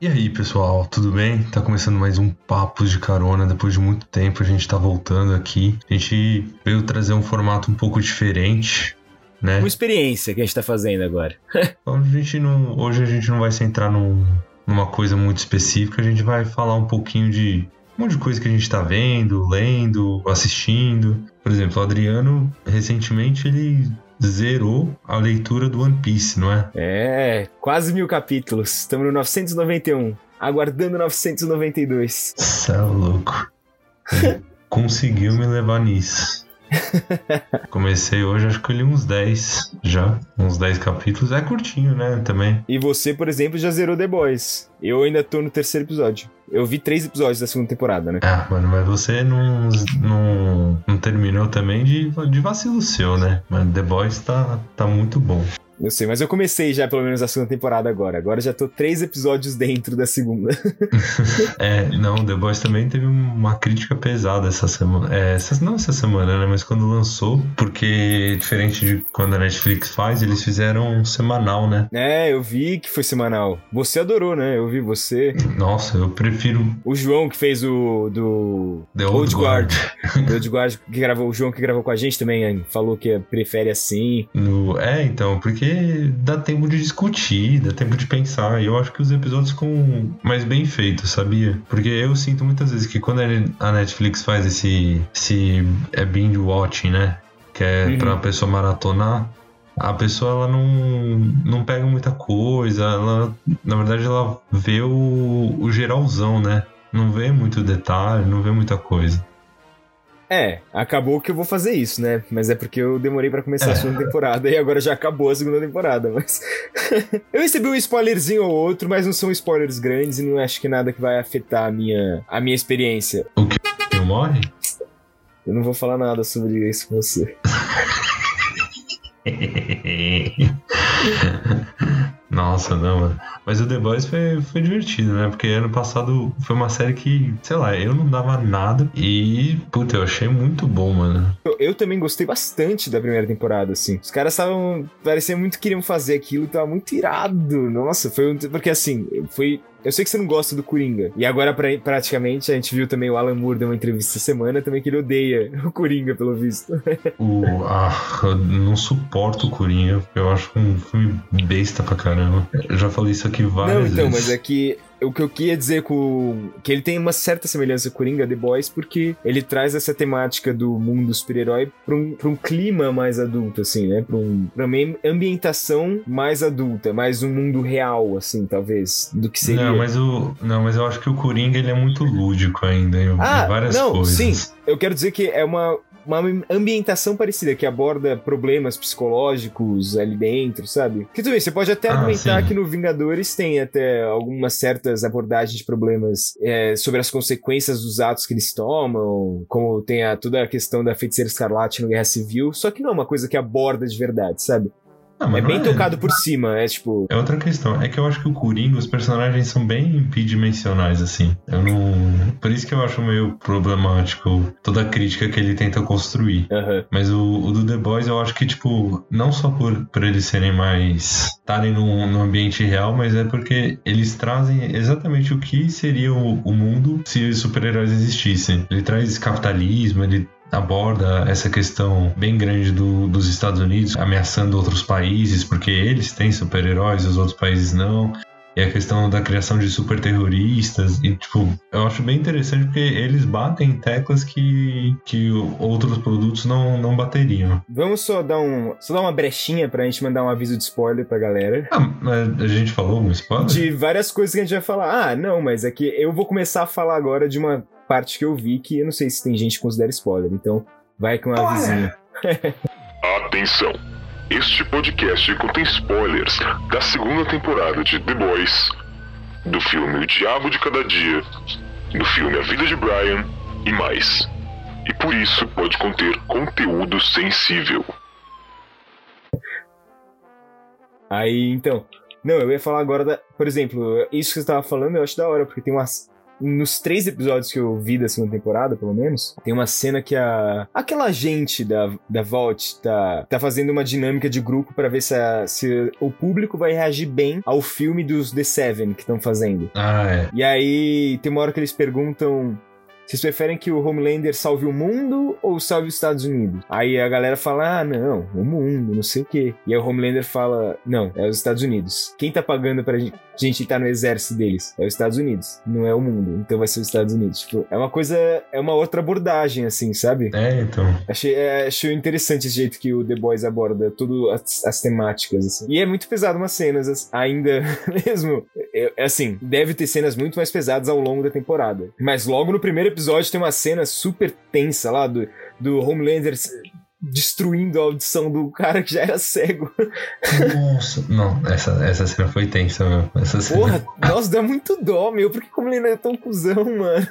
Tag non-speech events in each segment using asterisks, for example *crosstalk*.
E aí, pessoal, tudo bem? Tá começando mais um Papos de Carona. Depois de muito tempo, a gente tá voltando aqui. A gente veio trazer um formato um pouco diferente, né? Uma experiência que a gente tá fazendo agora. *laughs* a gente não, hoje a gente não vai se entrar num, numa coisa muito específica, a gente vai falar um pouquinho de um monte de coisa que a gente tá vendo, lendo, assistindo. Por exemplo, o Adriano, recentemente, ele zerou a leitura do One Piece, não é? É, quase mil capítulos. Estamos no 991, aguardando 992. Cê é louco. Conseguiu me levar nisso. *laughs* Comecei hoje, acho que eu li uns 10 já. Uns 10 capítulos. É curtinho, né? Também. E você, por exemplo, já zerou The Boys. Eu ainda tô no terceiro episódio. Eu vi três episódios da segunda temporada, né? Ah, mano, mas você não, não, não terminou também de, de vacilo seu, né? Mas The Boys tá, tá muito bom. Eu sei, mas eu comecei já pelo menos a segunda temporada agora. Agora já tô três episódios dentro da segunda. *laughs* é, não, The Boys também teve uma crítica pesada essa semana. É, essa, não essa semana, né? Mas quando lançou, porque diferente de quando a Netflix faz, eles fizeram um semanal, né? É, eu vi que foi semanal. Você adorou, né? Eu vi você. Nossa, eu prefiro. O João que fez o do. The Old, Old Guard. Guard. *laughs* The Old Guard que gravou, o João que gravou com a gente também falou que prefere assim. No... É, então, porque dá tempo de discutir, dá tempo de pensar. E eu acho que os episódios ficam mais bem feitos, sabia? Porque eu sinto muitas vezes que quando a Netflix faz esse, esse é binge watching, né? Que é uhum. pra pessoa maratonar, a pessoa ela não, não pega muita coisa, ela, na verdade ela vê o, o geralzão, né? Não vê muito detalhe, não vê muita coisa. É, acabou que eu vou fazer isso, né? Mas é porque eu demorei para começar é. a segunda temporada e agora já acabou a segunda temporada, mas. *laughs* eu recebi um spoilerzinho ou outro, mas não são spoilers grandes e não acho que nada que vai afetar a minha, a minha experiência. O que? Eu morre? Eu não vou falar nada sobre isso com você. *laughs* Nossa, não, mano. Mas o The Boys foi, foi divertido, né? Porque ano passado foi uma série que, sei lá, eu não dava nada. E, puta, eu achei muito bom, mano. Eu, eu também gostei bastante da primeira temporada, assim. Os caras estavam. Parecia muito que queriam fazer aquilo, tava muito irado. Nossa, foi. Porque assim, foi eu sei que você não gosta do Coringa. E agora, pra, praticamente, a gente viu também o Alan Moore dar uma entrevista essa semana também que ele odeia *laughs* o Coringa, pelo visto. o, ah, eu não suporto o Coringa, eu acho um filme besta pra caramba. Eu já falei isso aqui várias não, então, vezes. Não, então, mas é que o que eu queria dizer com que ele tem uma certa semelhança com Coringa The Boys porque ele traz essa temática do mundo super-herói para um, pra um clima mais adulto assim, né? Para um, pra uma ambientação mais adulta, mais um mundo real assim, talvez, do que seria. Não, mas o não, mas eu acho que o Coringa ele é muito lúdico ainda em, ah, várias não, coisas. Sim, eu quero dizer que é uma uma ambientação parecida, que aborda problemas psicológicos ali dentro, sabe? Que vê, você pode até ah, argumentar sim. que no Vingadores tem até algumas certas abordagens de problemas é, sobre as consequências dos atos que eles tomam, como tem a, toda a questão da feiticeira escarlate no Guerra Civil, só que não é uma coisa que aborda de verdade, sabe? Não, é bem é... tocado por cima, é tipo. É outra questão. É que eu acho que o Coringa, os personagens são bem bidimensionais, assim. Eu não. Por isso que eu acho meio problemático toda a crítica que ele tenta construir. Uhum. Mas o, o, do The Boys, eu acho que, tipo, não só por, por eles serem mais. estarem no, no ambiente real, mas é porque eles trazem exatamente o que seria o, o mundo se super-heróis existissem. Ele traz capitalismo, ele aborda essa questão bem grande do, dos Estados Unidos ameaçando outros países porque eles têm super-heróis e os outros países não. E a questão da criação de super terroristas. E, tipo, eu acho bem interessante porque eles batem teclas que, que outros produtos não, não bateriam. Vamos só dar, um, só dar uma brechinha pra gente mandar um aviso de spoiler pra galera. Ah, mas a gente falou um spoiler? De várias coisas que a gente vai falar. Ah, não, mas é que eu vou começar a falar agora de uma parte que eu vi que eu não sei se tem gente que considera spoiler, então vai com uma vizinha. Atenção! Este podcast contém spoilers da segunda temporada de The Boys, do filme O Diabo de Cada Dia, do filme A Vida de Brian e mais. E por isso pode conter conteúdo sensível. Aí, então. Não, eu ia falar agora da. Por exemplo, isso que você estava falando eu acho da hora, porque tem umas nos três episódios que eu vi da segunda temporada, pelo menos, tem uma cena que a aquela agente da, da Vault tá, tá fazendo uma dinâmica de grupo para ver se, a, se o público vai reagir bem ao filme dos The Seven que estão fazendo. Ah, é. E aí tem uma hora que eles perguntam vocês preferem que o Homelander salve o mundo ou salve os Estados Unidos? Aí a galera fala, ah, não, o mundo, não sei o quê. E aí o Homelander fala, não, é os Estados Unidos. Quem tá pagando pra gente gente tá no exército deles? É os Estados Unidos, não é o mundo. Então vai ser os Estados Unidos. Tipo, é uma coisa, é uma outra abordagem, assim, sabe? É, então. Achei, é, achei interessante esse jeito que o The Boys aborda todas as, as, temáticas, assim. E é muito pesado umas cenas, ainda *laughs* mesmo. É, assim, deve ter cenas muito mais pesadas ao longo da temporada. Mas logo no primeiro episódio episódio tem uma cena super tensa lá do, do Homelander destruindo a audição do cara que já era cego. Nossa, não, essa, essa cena foi tensa, meu. Essa cena... Porra, nossa, dá muito dó, meu. Por que como ele é tão cuzão, mano?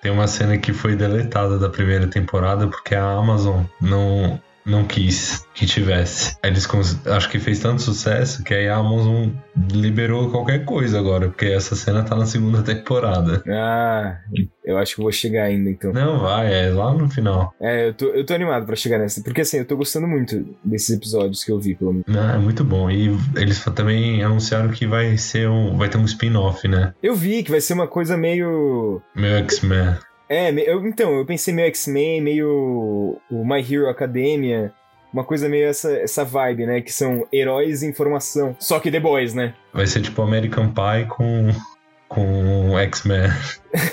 Tem uma cena que foi deletada da primeira temporada porque a Amazon não não quis que tivesse. Eles acho que fez tanto sucesso que aí a Amazon liberou qualquer coisa agora, porque essa cena tá na segunda *laughs* temporada. Ah, eu acho que vou chegar ainda então. Não, vai, é lá no final. É, eu tô, eu tô animado para chegar nessa, porque assim, eu tô gostando muito desses episódios que eu vi, pelo menos. Ah, é muito bom. E eles também anunciaram que vai ser um, vai ter um spin-off, né? Eu vi que vai ser uma coisa meio meio X-Men. É, eu, então, eu pensei meio X-Men, meio o My Hero Academia, uma coisa meio essa, essa vibe, né? Que são heróis em formação. Só que The Boys, né? *laughs* Vai ser tipo American Pie com, com X-Men.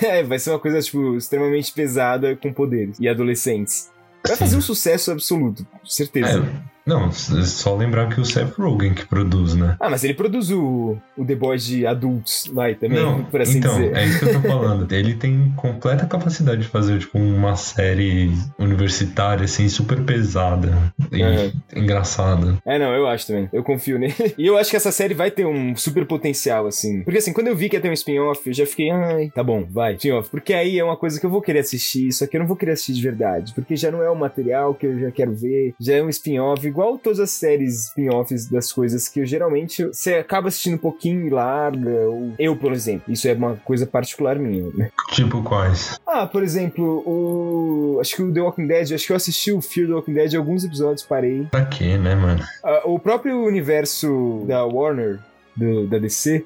é, vai ser uma coisa, tipo, extremamente pesada com poderes e adolescentes. Vai Sim. fazer um sucesso absoluto, certeza. É. Não, é só lembrar que o Seth Rogen que produz, né? Ah, mas ele produz o, o The Boys de adultos, vai, também, Não, por assim então, dizer. é isso que eu tô *laughs* falando. ele tem completa capacidade de fazer, tipo, uma série universitária, assim, super pesada e uhum. engraçada. É, não, eu acho também. Eu confio nele. *laughs* E eu acho que essa série vai ter um super potencial, assim. Porque, assim, quando eu vi que ia ter um spin-off, eu já fiquei, ai, tá bom, vai, spin-off. Porque aí é uma coisa que eu vou querer assistir, só que eu não vou querer assistir de verdade. Porque já não é o material que eu já quero ver, já é um spin-off, igual todas as séries spin-offs das coisas que eu geralmente você acaba assistindo um pouquinho e larga. Ou... Eu, por exemplo, isso é uma coisa particular minha, né? Tipo quais? Ah, por exemplo, o. Acho que o The Walking Dead, acho que eu assisti o Fear the Walking Dead alguns episódios, parei. Pra quê, né, mano? Ah, o próprio universo da Warner, do, da DC,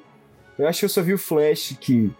eu acho que eu só vi o Flash que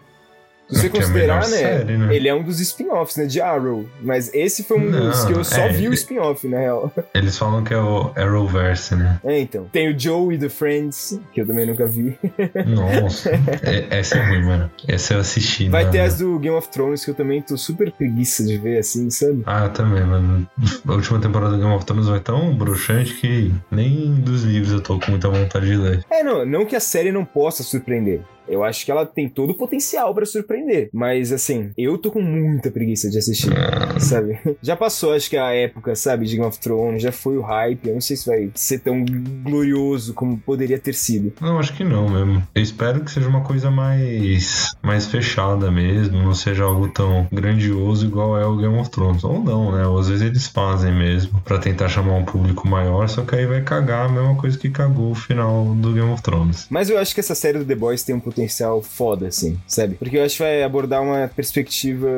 se você considerar, é né, série, né, Ele é um dos spin-offs, né? De Arrow. Mas esse foi um Não, dos que eu só é, vi o spin-off, na real. *laughs* Eles falam que é o Arrowverse, né? É, então. Tem o Joey do Friends, que eu também nunca vi. *laughs* Nossa. é, essa é ruim, mano. Essa eu assisti. Vai ter as do Game of Thrones, que eu também tô super preguiça de ver, assim, sabe? Ah, também, mano. A última temporada do Game of Thrones vai tão bruxante que nem dos livros eu tô com muita vontade de ler. É, não, não que a série não possa surpreender. Eu acho que ela tem todo o potencial para surpreender. Mas, assim, eu tô com muita preguiça de assistir, sabe? *laughs* Já passou, acho que a época, sabe, de Game of Thrones, já foi o hype. Eu não sei se vai ser tão glorioso como poderia ter sido. Não, acho que não mesmo. Eu espero que seja uma coisa mais, mais fechada mesmo, não seja algo tão grandioso igual é o Game of Thrones. Ou não, né? Ou às vezes eles fazem mesmo para tentar chamar um público maior, só que aí vai cagar a mesma coisa que cagou o final do Game of Thrones. Mas eu acho que essa série do The Boys tem um potencial foda, assim, sabe? Porque eu acho que vai abordar uma perspectiva.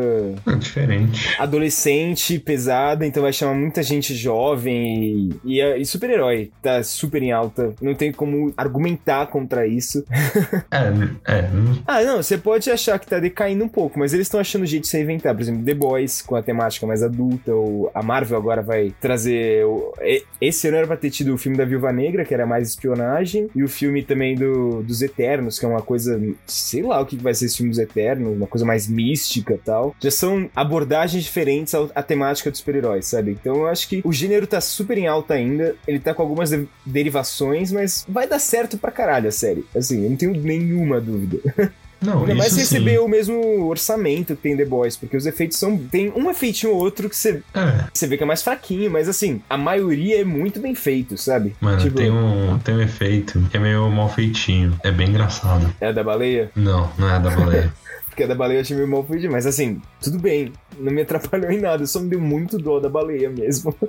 É diferente. Adolescente, pesada, então vai chamar muita gente jovem e, e, e super-herói. Tá super em alta. Não tem como argumentar contra isso. *laughs* é, é. Ah, não, você pode achar que tá decaindo um pouco, mas eles estão achando jeito de se reinventar. Por exemplo, The Boys, com a temática mais adulta, ou a Marvel agora vai trazer. O... Esse ano era pra ter tido o filme da Viúva Negra, que era mais espionagem, e o filme também do, dos Eternos, que é uma coisa coisa, sei lá o que vai ser esse filmes eternos, uma coisa mais mística tal. Já são abordagens diferentes à, temática dos super-heróis, sabe? Então eu acho que o gênero tá super em alta ainda, ele tá com algumas de derivações, mas vai dar certo pra caralho a série. Assim, eu não tenho nenhuma dúvida. *laughs* Não, Ainda mais receber o mesmo orçamento que tem The Boys, porque os efeitos são. Tem um efeitinho ou outro que você. É. Você vê que é mais fraquinho, mas assim, a maioria é muito bem feito, sabe? Mano, tipo... tem, um, tem um efeito que é meio mal feitinho. É bem engraçado. É a da baleia? Não, não é a da baleia. *laughs* porque a da baleia eu achei meio mal feito, mas assim, tudo bem. Não me atrapalhou em nada, só me deu muito dó da baleia mesmo. *laughs*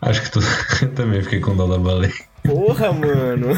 Acho que tu... eu *laughs* também fiquei com dó da baleia. Porra, mano.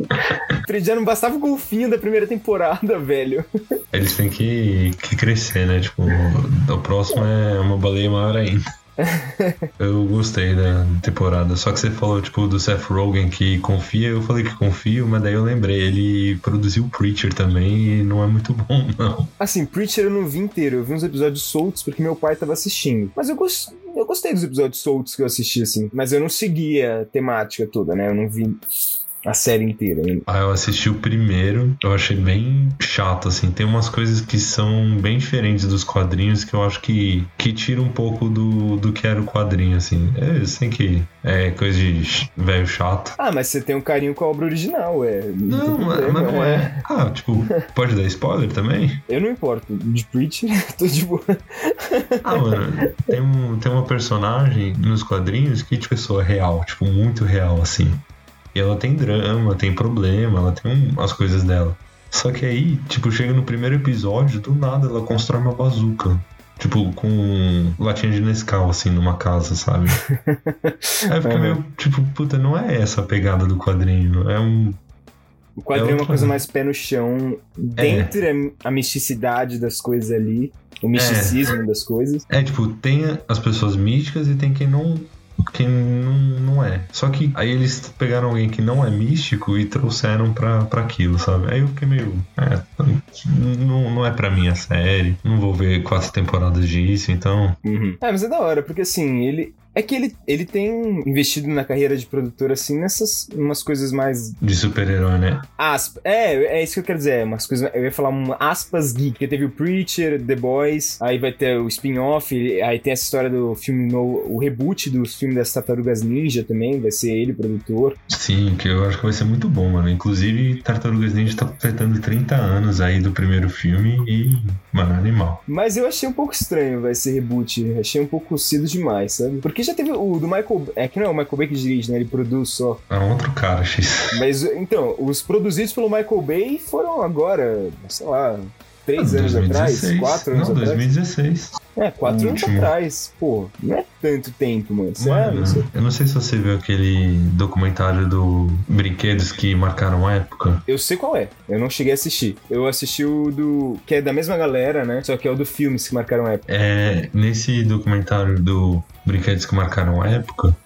*laughs* já não bastava o golfinho da primeira temporada, velho. Eles têm que, que crescer, né? Tipo, o próximo é uma baleia maior ainda. *laughs* eu gostei da temporada. Só que você falou, tipo, do Seth Rogen que confia. Eu falei que confio, mas daí eu lembrei. Ele produziu Preacher também e não é muito bom, não. Assim, Preacher eu não vi inteiro. Eu vi uns episódios soltos porque meu pai tava assistindo. Mas eu, gost... eu gostei dos episódios soltos que eu assisti, assim. Mas eu não seguia a temática toda, né? Eu não vi a série inteira. Ah, eu assisti o primeiro, eu achei bem chato, assim. Tem umas coisas que são bem diferentes dos quadrinhos que eu acho que, que tira um pouco do, do que era o quadrinho, assim. É, sem que é coisa de velho chato. Ah, mas você tem um carinho com a obra original, é. Não, não mas não é. é. Ah, tipo, pode dar spoiler também? Eu não importo. De Preacher, *laughs* tô de boa. ah, mano, tem, um, tem uma personagem nos quadrinhos que, tipo, pessoa real, tipo, muito real, assim. E ela tem drama, tem problema, ela tem as coisas dela. Só que aí, tipo, chega no primeiro episódio, do nada ela constrói uma bazuca. Tipo, com latinha de Nescau, assim, numa casa, sabe? *laughs* aí fica meio, tipo, puta, não é essa a pegada do quadrinho. É um. O quadrinho é, é uma coisa mais pé no chão, dentro é. a misticidade das coisas ali, o misticismo é. das coisas. É, tipo, tem as pessoas místicas e tem quem não quem não, não é. Só que aí eles pegaram alguém que não é místico e trouxeram pra, pra aquilo, sabe? Aí eu fiquei meio. É, não, não é pra mim a série. Não vou ver quatro temporadas disso, então. Uhum. É, mas é da hora, porque assim, ele, é que ele, ele tem investido na carreira de produtor, assim, nessas umas coisas mais. De super-herói, né? Aspa. É, é isso que eu quero dizer. Umas coisas. Eu ia falar um aspas geek, porque teve o Preacher, The Boys, aí vai ter o spin-off, aí tem essa história do filme no, o reboot do filme das Tartarugas Ninja também, vai ser ele, produtor. Sim, que eu acho que vai ser muito bom, mano. Inclusive, Tartarugas Ninja tá completando 30 anos aí do primeiro filme e, mano, animal. Mas eu achei um pouco estranho, vai ser reboot. Achei um pouco cedo demais, sabe? Porque já teve o do Michael. É que não é o Michael Bay que dirige, né? Ele produz só. É outro cara, X. Mas então, os produzidos pelo Michael Bay foram agora, sei lá, três anos 2016. atrás? Quatro anos não, atrás? 2016. É, quatro anos atrás. Pô, não é tanto tempo, mano. mano eu não sei se você viu aquele documentário do Brinquedos que marcaram época. Eu sei qual é. Eu não cheguei a assistir. Eu assisti o do. que é da mesma galera, né? Só que é o do filmes que marcaram época. É. Nesse documentário do Brinquedos que marcaram época.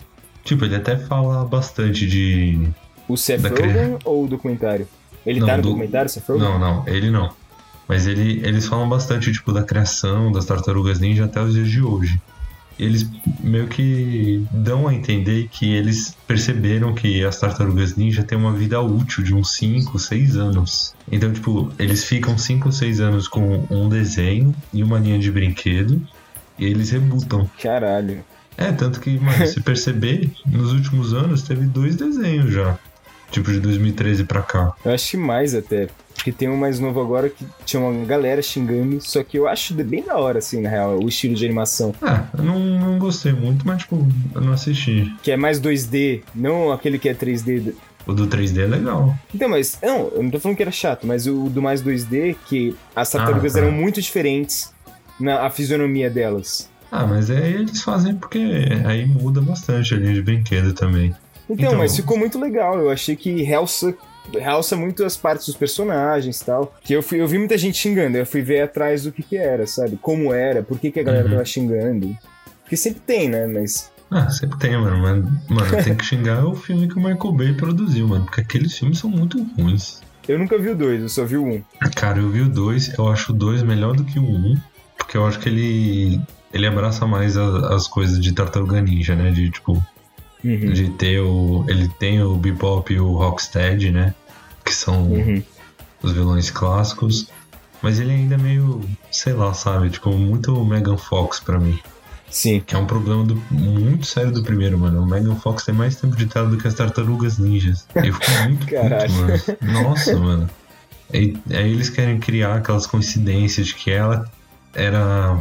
Tipo, ele até fala bastante de. O Seth Rogen ou o documentário? Ele não, tá no do... documentário, Seth Rogen? Não, não, ele não. Mas ele, eles falam bastante, tipo, da criação das tartarugas ninja até os dias de hoje. Eles meio que dão a entender que eles perceberam que as tartarugas ninja têm uma vida útil de uns 5, 6 anos. Então, tipo, eles ficam 5 6 anos com um desenho e uma linha de brinquedo e eles rebutam. Caralho. É, tanto que, mano, se perceber, nos últimos anos teve dois desenhos já. Tipo, de 2013 pra cá. Eu acho que mais até. Porque tem um mais novo agora que tinha uma galera xingando, só que eu acho bem da hora, assim, na real, o estilo de animação. Ah, eu não, não gostei muito, mas, tipo, eu não assisti. Que é mais 2D, não aquele que é 3D. O do 3D é legal. Então, mas. Não, eu não tô falando que era chato, mas o do mais 2D, que as tartarugas ah, tá. eram muito diferentes na a fisionomia delas. Ah, mas aí eles fazem porque aí muda bastante a linha de brinquedo também. Então, então, mas ficou muito legal. Eu achei que realça realça muito as partes dos personagens e tal. Que eu, fui, eu vi muita gente xingando, eu fui ver atrás do que que era, sabe? Como era, por que, que a galera uhum. tava xingando. Porque sempre tem, né? Mas. Ah, sempre tem, mano. Mas, mano, tem que xingar o filme que o Michael Bay produziu, mano. Porque aqueles filmes são muito ruins. Eu nunca vi o dois, eu só vi o um. Cara, eu vi o dois, eu acho o dois melhor do que o um. Porque eu acho que ele. Ele abraça mais a, as coisas de Tartaruga Ninja, né? De tipo, Uhum. De ter o. Ele tem o Bebop e o Rocksteady, né? Que são uhum. os vilões clássicos. Mas ele ainda é meio, sei lá, sabe? Tipo, muito Megan Fox pra mim. Sim. Que é um problema do, muito sério do primeiro, mano. O Megan Fox tem mais tempo de tela do que as tartarugas ninjas. Eu fico muito puto, mano. Nossa, mano. Aí, aí eles querem criar aquelas coincidências de que ela era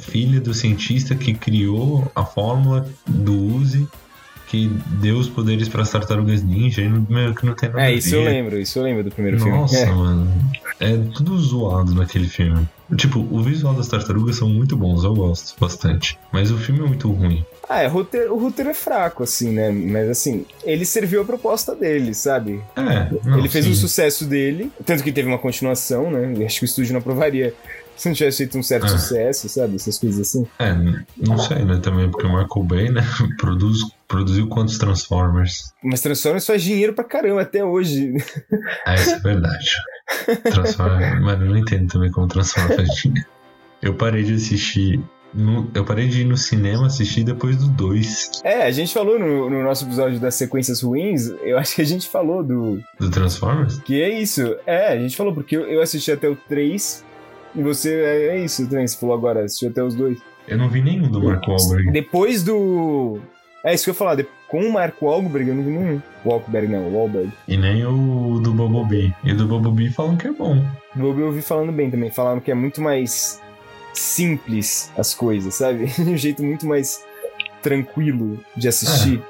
filha do cientista que criou a fórmula do Uzi que deu os poderes para as tartarugas ninja e meio que não tem nada É, isso eu lembro, isso eu lembro do primeiro Nossa, filme. Nossa, mano. É tudo zoado naquele filme. Tipo, o visual das tartarugas são muito bons, eu gosto bastante. Mas o filme é muito ruim. Ah, é, o roteiro, o roteiro é fraco, assim, né? Mas assim, ele serviu a proposta dele, sabe? É, não, ele fez sim. o sucesso dele, tanto que teve uma continuação, né? Eu acho que o estúdio não aprovaria não tivesse feito um certo Ah. sucesso, sabe? Essas coisas assim. É, não sei, né? Também porque o Michael Bay, né? *laughs* Produz, produziu quantos Transformers? Mas Transformers faz dinheiro pra caramba até hoje. É, isso é verdade. Transformers. *laughs* Mano, eu não entendo também como Transformers faz dinheiro. Eu parei de assistir. no- eu parei de ir no cinema assistir depois do 2 É, a gente falou no, no nosso episódio das sequências ruins, eu acho que a gente falou do. do Transformers. Que é isso. É, a gente falou, porque eu, eu assisti até o 3 e você. É, é isso também, você falou agora, assistiu até os dois. Eu não vi nenhum do Mark Wahlberg. Depois do. É isso que eu ia falar, de- com o Mark Wahlberg eu não vi nenhum. Wahlberg não, Wahlberg. E nem o do Bumblebee. E do Bumblebee falam que é bom. Vou eu ouvi falando bem também. Falaram que é muito mais simples as coisas, sabe? De *laughs* um jeito muito mais tranquilo de assistir.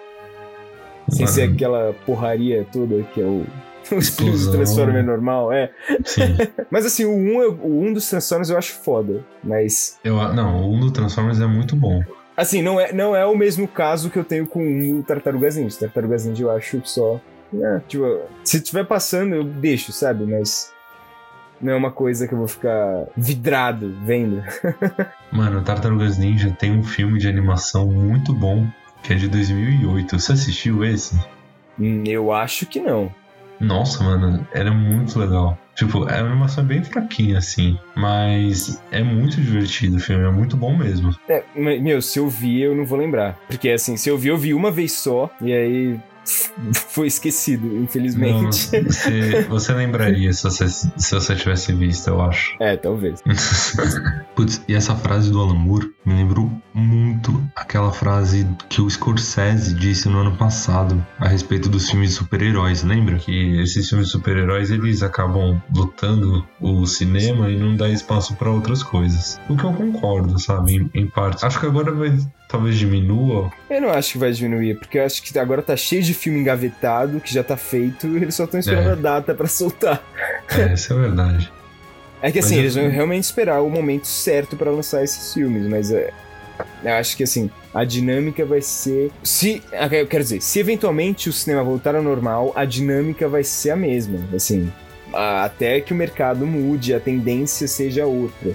Sem ser aquela porraria toda que é o. *laughs* Os filmes do Explosão. Transformers normal, é. Sim. *laughs* Mas assim, o 1, eu- o 1 dos Transformers eu acho foda. Mas. Eu, não, o 1 do Transformers é muito bom. Assim, não é, não é o mesmo caso que eu tenho com o 1 do Tartarugas Ninja. Tartarugas Ninja eu acho só. É, tipo, se tiver passando, eu deixo, sabe? Mas. Não é uma coisa que eu vou ficar vidrado vendo. *laughs* Mano, Tartarugas Ninja tem um filme de animação muito bom, que é de 2008. Você assistiu esse? Hum, Eu acho que não. Nossa, mano, era muito legal. Tipo, é uma animação bem fraquinha, assim. Mas é muito divertido o filme, é muito bom mesmo. É, meu, se eu vi, eu não vou lembrar. Porque assim, se eu vi, eu vi uma vez só. E aí. *laughs* Foi esquecido, Não, infelizmente. você, você lembraria se você, se você tivesse visto, eu acho. É, talvez. *laughs* Putz, e essa frase do Alan Moore me lembrou muito aquela frase que o Scorsese disse no ano passado a respeito dos filmes de super-heróis, lembra? Que esses filmes de super-heróis eles acabam lutando o cinema e não dá espaço pra outras coisas. O que eu concordo, sabe? Em, em parte. Acho que agora vai talvez diminua. Eu não acho que vai diminuir, porque eu acho que agora tá cheio de filme engavetado, que já tá feito, e eles só estão esperando É. a data pra soltar. É, isso é verdade. É que assim, Mas eu- eles vão realmente esperar o momento certo pra lançar esses filmes, mas é. Eu acho que assim, a dinâmica vai ser. Se. ah, Eu quero dizer, se eventualmente o cinema voltar ao normal, a dinâmica vai ser a mesma. Assim. Até que o mercado mude, a tendência seja outra.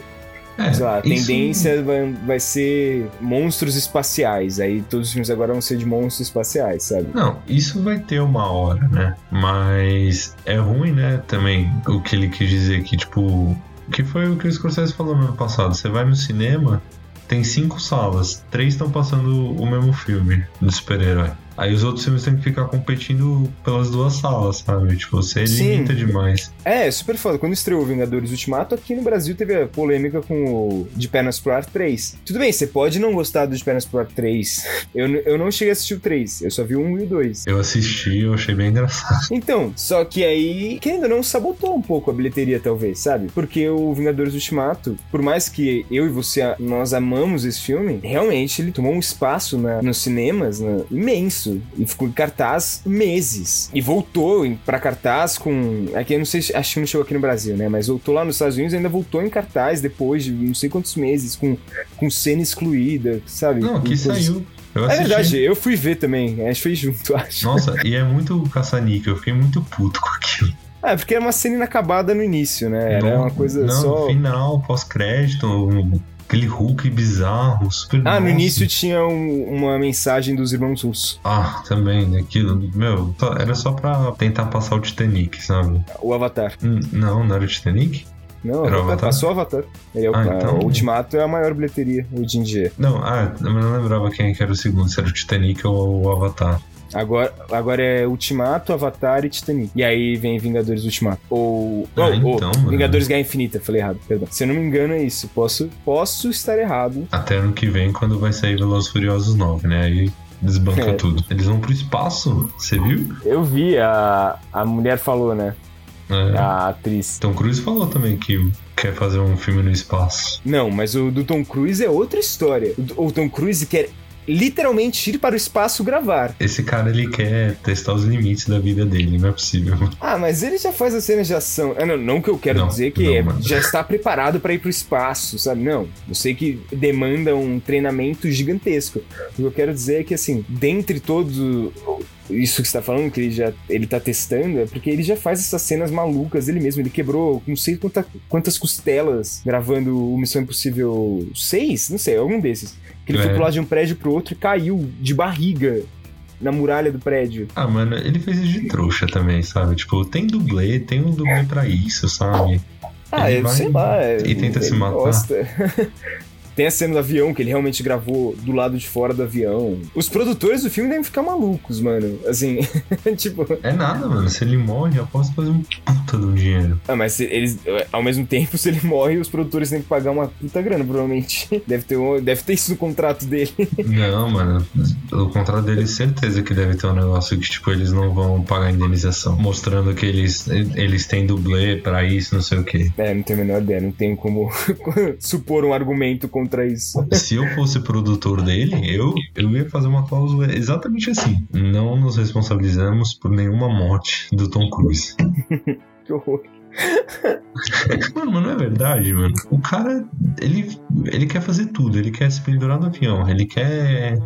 É, Sei lá, a isso- tendência vai, vai ser monstros espaciais. Aí todos os filmes agora vão ser de monstros espaciais, sabe? Não, isso vai ter uma hora, né? Mas é ruim, né? Também o que ele quis dizer que, tipo, que foi o que o Scorsese falou no ano passado. Você vai no cinema, tem cinco salas, três estão passando o mesmo filme de super-herói. Aí os outros filmes têm que ficar competindo pelas duas salas, sabe? Tipo, você Sim. limita demais. É, super foda. Quando estreou Vingadores Ultimato, aqui no Brasil teve a polêmica com o De Pernas pro Ar 3. Tudo bem, você pode não gostar do De Pernas pro Ar 3. *laughs* Eu, eu não cheguei a assistir o 3, eu só vi o 1 e o 2. Eu assisti, eu achei bem engraçado. *laughs* Então, só que aí, querendo ou não, sabotou um pouco a bilheteria, talvez, sabe? Porque o Vingadores Ultimato, por mais que eu e você, nós amamos esse filme, realmente ele tomou um espaço na- nos cinemas né, imenso. E ficou em cartaz meses. E voltou pra cartaz com. Aqui eu não sei, se- acho que não chegou aqui no Brasil, né? Mas voltou lá nos Estados Unidos e ainda voltou em cartaz depois de não sei quantos meses, com, com cena excluída, sabe? Não, aqui coisas- saiu. Eu É verdade, eu fui ver também. A gente fez junto, *laughs* acho. Nossa, e é muito caça-níquel. Eu fiquei muito puto com aquilo. Ah, porque era uma cena inacabada no início, né? Era Não, uma coisa não, só. final, pós-crédito, um- aquele Hulk bizarro, super Ah, no início tinha um- uma mensagem dos irmãos russos. Ah, também, aquilo, meu, só- era só pra tentar passar o Titanic, sabe? O Avatar. Hum, Não, não era o Titanic? Não, Era o Avatar, passou o Avatar. Ele é o, Ah, então- o Ultimato é a maior bilheteria em dia. Não, ah, eu não lembrava quem que era o segundo, se era o Titanic ou o Avatar. Agora, agora é Ultimato, Avatar e Titanic. E aí vem Vingadores Ultimato. Ou. Ah, ou- ou então, mano. Vingadores Guerra Infinita, falei errado, perdão. Se eu não me engano, é isso. Posso, posso estar errado. Até ano que vem, quando vai sair Velozes Furiosos 9, né? Aí desbanca É. tudo. Eles vão pro espaço, você viu? Eu vi, a, a mulher falou, né? É. A atriz. Tom Cruise falou também que quer fazer um filme no espaço. Não, mas o do Tom Cruise é outra história. O, o Tom Cruise quer literalmente ir para o espaço gravar. Esse cara, ele quer testar os limites da vida dele, não é possível. *laughs* Ah, mas ele já faz as cenas de ação. Ah, não, não que eu quero não, dizer que não, é, já está preparado para ir para o espaço, sabe? Não. Eu sei que demanda um treinamento gigantesco. O que eu quero dizer é que, assim, dentre todos isso que você tá falando, que ele já ele tá testando, é porque ele já faz essas cenas malucas ele mesmo. Ele quebrou não sei quanta, quantas costelas gravando o Missão Impossível 6, não sei, algum desses. Que ele é. foi pular de um prédio pro outro e caiu de barriga na muralha do prédio. Ah, mano, ele fez isso de trouxa também, sabe? Tipo, tem dublê, tem um dublê pra isso, sabe? Ah, ele eu sei lá. E tenta se matar. *laughs* Tem a cena do avião que ele realmente gravou do lado de fora do avião. Os produtores do filme devem ficar malucos, mano. Assim, *laughs* tipo. É nada, mano. Se ele morre, eu posso fazer um puta do dinheiro. Ah, mas eles, ao mesmo tempo, se ele morre, os produtores têm que pagar uma puta grana, provavelmente. *laughs* Deve ter, um, deve ter isso no contrato dele. *laughs* Não, mano. O contrato dele, certeza que deve ter um negócio que, tipo, eles não vão pagar indenização. Mostrando que eles, eles têm dublê pra isso, não sei o quê. É, não tenho a menor ideia. Não tenho como supor um argumento contra contra isso. Se eu fosse produtor dele, eu, eu ia fazer uma cláusula exatamente assim. Não nos responsabilizamos por nenhuma morte do Tom Cruise. *laughs* que horror. mano, mas não é verdade, mano. O cara, ele, ele quer fazer tudo. Ele quer se pendurar no avião. Ele quer.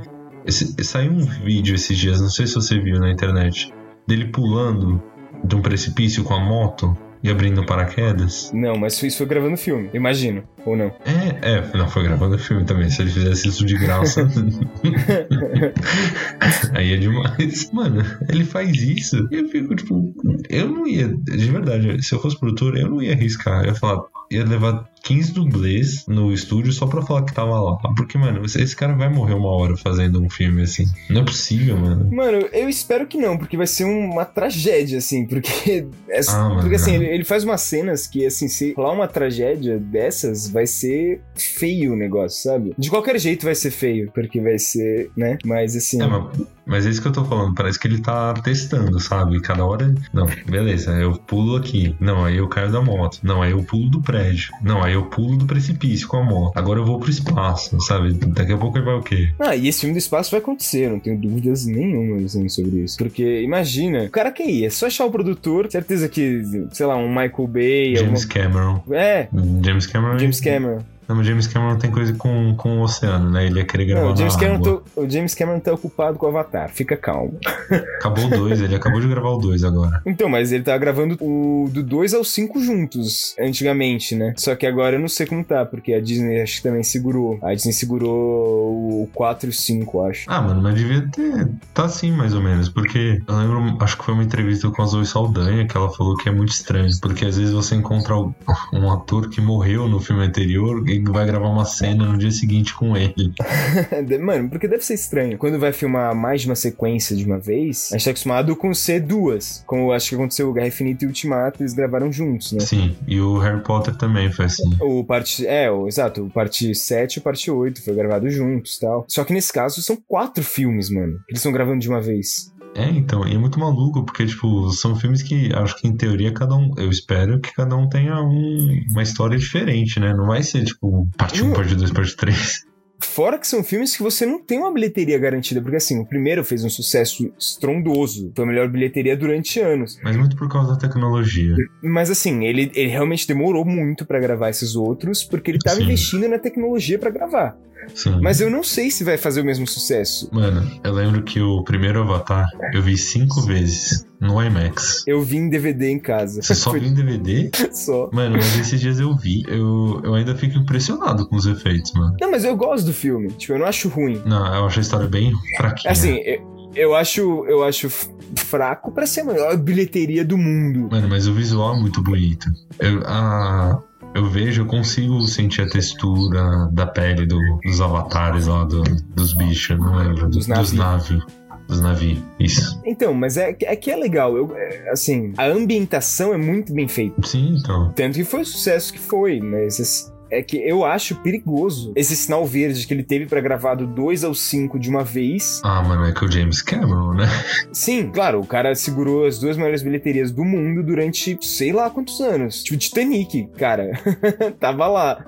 Esse, saiu um vídeo esses dias, não sei se você viu na internet, dele pulando de um precipício com a moto e abrindo paraquedas? Não, mas isso foi gravando filme, imagino, ou não? É, é, não, foi gravando filme também. Se ele fizesse isso de graça. *laughs* aí é demais. Mano, ele faz isso e eu fico, tipo, eu não ia, de verdade, se eu fosse produtor, eu não ia arriscar. Eu ia falar, ia levar 15 dublês no estúdio só pra falar que tava lá. Porque, mano, esse cara vai morrer uma hora fazendo um filme assim. Não é possível, mano. Mano, eu espero que não, porque vai ser uma tragédia, assim. Porque, *laughs* é, ah, porque assim, ele, ele, faz umas cenas que, assim, se rolar uma tragédia dessas, vai ser feio o negócio, sabe? De qualquer jeito vai ser feio, porque vai ser, né? Mas, assim. É, mas mas é isso que eu tô falando, parece que ele tá testando, sabe? Cada hora. Não, beleza, eu pulo aqui. Não, aí eu caio da moto. Não, aí eu pulo do prédio. Não, aí eu pulo do precipício com a moto. Agora eu vou pro espaço, sabe? Daqui a pouco ele vai o quê? Ah, e esse filme do espaço vai acontecer, não tenho dúvidas nenhuma sobre isso. Porque imagina, o cara quer ir, é só achar o produtor, certeza que, sei lá, um Michael Bay. James alguma... Cameron. É. James Cameron. James Cameron. Não, mas James Cameron tem coisa com, com o oceano, né? Ele ia querer gravar não, o James Cameron tá, O James Cameron tá ocupado com o Avatar, fica calmo. *laughs* Acabou o 2, ele acabou de gravar o 2 agora. Então, mas ele tá gravando o do 2 ao 5 juntos, antigamente, né? Só que agora eu não sei como tá, porque a Disney acho que também segurou. A Disney segurou o 4 e o 5, acho. Ah, mano, mas devia ter. Tá assim, mais ou menos, porque eu lembro, acho que foi uma entrevista com a Zoe Saldanha que ela falou que é muito estranho, porque às vezes você encontra *laughs* um ator que morreu no filme anterior e vai gravar uma cena no dia seguinte com ele. *laughs* Mano, porque deve ser estranho. Quando vai filmar mais de uma sequência de uma vez, a gente tá acostumado com ser duas. Como acho que aconteceu o Guerra Infinita e Ultimato, eles gravaram juntos, né? Sim, e o Harry Potter também foi assim. O parte. É, o, exato. O parte 7 e o parte 8 foi gravado juntos tal. Só que nesse caso são quatro filmes, mano. Que eles estão gravando de uma vez. É, então, e é muito maluco, porque, tipo, são filmes que acho que em teoria cada um. Eu espero que cada um tenha um, uma história diferente, né? Não vai ser, tipo, parte 1, parte 2, parte 3. Fora que são filmes que você não tem uma bilheteria garantida, porque assim, o primeiro fez um sucesso estrondoso, foi a melhor bilheteria durante anos. Mas muito por causa da tecnologia. Mas assim, ele, ele realmente demorou muito para gravar esses outros, porque ele tava Sim. investindo na tecnologia para gravar. Sim. Mas eu não sei se vai fazer o mesmo sucesso. Mano, eu lembro que o primeiro Avatar eu vi cinco vezes no IMAX. Eu vi em DVD em casa. Você só *laughs* viu em DVD? só. Mano, mas esses dias eu vi. Eu, eu ainda fico impressionado com os efeitos, mano. Não, mas eu gosto do filme. Tipo, eu não acho ruim. Não, eu acho a história bem fraquinha. Assim, eu, eu acho, eu acho fraco para ser a maior bilheteria do mundo. Mano, mas o visual é muito bonito. Eu, a, eu vejo, eu consigo sentir a textura da pele do, dos avatares lá, do, dos bichos, não lembro. Dos, dos navios. Dos navios, isso. Então, mas é, é que é legal. Eu, é, assim, a ambientação é muito bem feita. Sim, então. Tanto que foi o sucesso que foi, mas é que eu acho perigoso esse sinal verde que ele teve para gravar do 2 ao 5 de uma vez. Ah, mano, é que o James Cameron, né? Sim, claro, o cara segurou as duas maiores bilheterias do mundo durante sei lá quantos anos. Tipo, Titanic, cara. *laughs* Tava lá.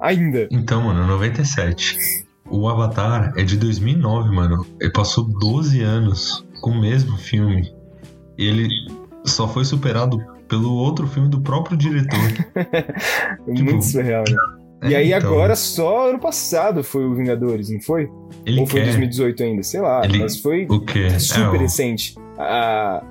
Ainda. Então, mano, 97. o Avatar é de 2009, mano. Ele passou 12 anos com o mesmo filme. E ele só foi superado pelo outro filme do próprio diretor. *laughs* Muito tipo, surreal, né? É, e aí então... agora só ano passado foi o Vingadores, não foi? Ele Ou foi quer... 2018 ainda, sei lá. Ele... Mas foi super é, o... recente. Ah,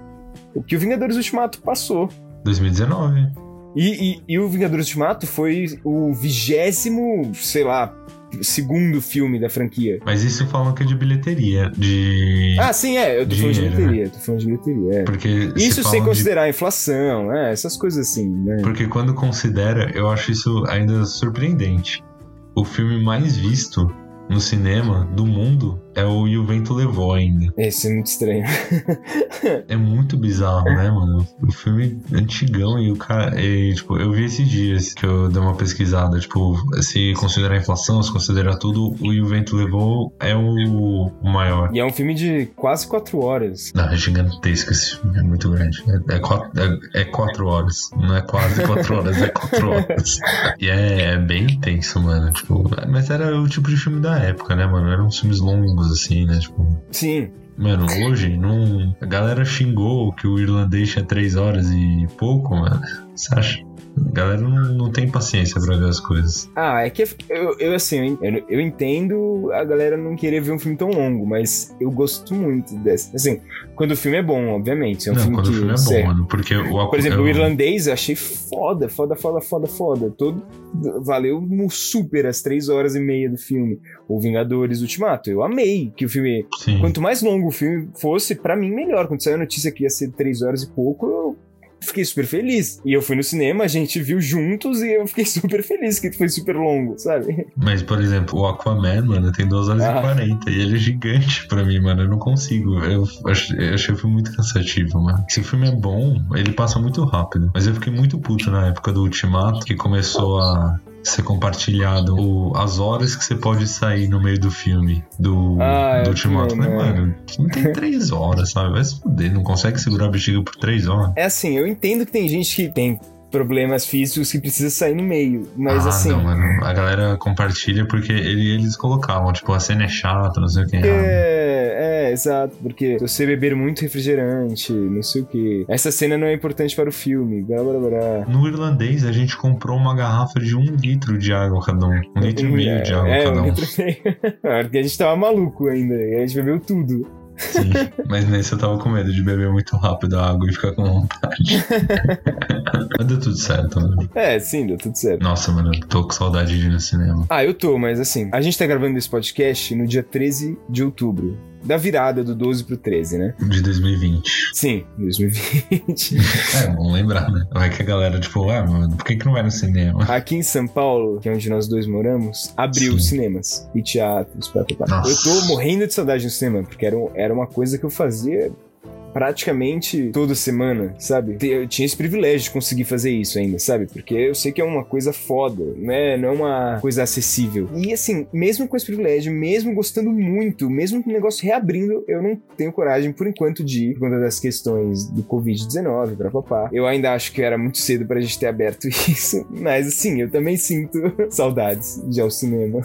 o que o Vingadores Ultimato passou. 2019. E, e, e, o Vingadores Ultimato foi o vigésimo, sei lá, segundo filme da franquia. Mas isso falam que é de bilheteria, de. Ah, sim, é. Eu tô falando de né? bilheteria, né? tô falando de bilheteria. É. Porque isso sem considerar de... a inflação, né? Essas coisas assim, né? Porque quando considera, eu acho isso ainda surpreendente. O filme mais visto no cinema do mundo é o E o Vento Levou ainda. Esse é muito estranho. é muito bizarro, né, mano? O filme antigão e o cara. E, tipo, eu vi esses dias que eu dei uma pesquisada. Tipo, se considerar a inflação, se considerar tudo, o E o Vento Levou é o, o maior. E é um filme de quase quatro horas. Não, é gigantesco esse filme, é muito grande. É, é, quatro, é, é quatro horas. Não é quase quatro horas, é quatro *laughs* horas. E é, é bem intenso, mano. Tipo, mas era o tipo de filme da época, né, mano? Eram filmes longos assim, né? Tipo, Sim. Mano, hoje não. A galera xingou que o irlandês tinha três horas e pouco, mano. Você acha? A galera não, não tem paciência pra ver as coisas. Ah, é que eu, eu assim, eu, eu entendo a galera não querer ver um filme tão longo, mas eu gosto muito dessa. Assim, quando o filme é bom, obviamente. É um não, filme quando que, o filme é bom, mano, porque o Por exemplo, eu... o irlandês eu achei foda, foda, foda, foda, foda. Todo, valeu super as três horas e meia do filme. O Vingadores Ultimato. Eu amei que o filme. Sim. Quanto mais longo o filme fosse, para mim, melhor. Quando saiu a notícia que ia ser três horas e pouco, eu fiquei super feliz. E eu fui no cinema, a gente viu juntos e eu fiquei *laughs* super feliz que foi super longo, sabe? Mas, por exemplo, o Aquaman, mano, tem 2 horas ah. e 40 e ele é gigante pra mim, mano. Eu não consigo. Eu achei, eu achei o filme muito cansativo, mano. Se o filme é bom, ele passa muito rápido. Mas eu fiquei muito puto na época do Ultimato, que começou a ser compartilhado o, as horas que você pode sair no meio do filme do, ah, do Ultimato. Né, mano? Não tem *laughs* três horas, sabe? Vai se fuder, não consegue segurar a bexiga por três horas. É assim, eu entendo que tem gente que tem problemas físicos que precisa sair no meio. Mas ah, assim. Não, mano. A galera compartilha porque ele, eles colocavam, tipo, a cena é chata, não sei o que. É, é, exato. Porque você beber muito refrigerante, não sei o que. Essa cena não é importante para o filme. Blá, blá, blá. No irlandês, a gente comprou uma garrafa de um litro de água cada um. Um litro e meio de água é, cada um. É, um litro e meio. *laughs* Porque a gente tava maluco ainda. E a gente bebeu tudo. Sim, mas nesse eu tava com medo de beber muito rápido a água e ficar com vontade. *laughs* mas deu tudo certo, mano. É, sim, deu tudo certo. Nossa, mano, tô com saudade de ir no cinema. Ah, eu tô, mas assim, a gente tá gravando esse podcast no dia 13 de outubro da virada do 12 pro 13, né? De 2020. Sim, 2020. *laughs* é, vamos lembrar, né? Vai que a galera, tipo, ah, mano, por que, que não vai no cinema? Aqui em São Paulo, que é onde nós dois moramos, abriu Sim. cinemas e teatros, pra, pra, Eu tô morrendo de saudade no cinema, porque era, era uma coisa que eu fazia praticamente toda semana, sabe? Eu tinha esse privilégio de conseguir fazer isso ainda, sabe? Porque eu sei que é uma coisa foda, né? Não é uma coisa acessível. E assim, mesmo com esse privilégio, mesmo gostando muito, mesmo com o negócio reabrindo, eu não tenho coragem, por enquanto, de ir por conta das questões do Covid-19, pra papá. Eu ainda acho que era muito cedo pra gente ter aberto *laughs* isso, mas assim, eu também sinto *laughs* saudades de ao cinema.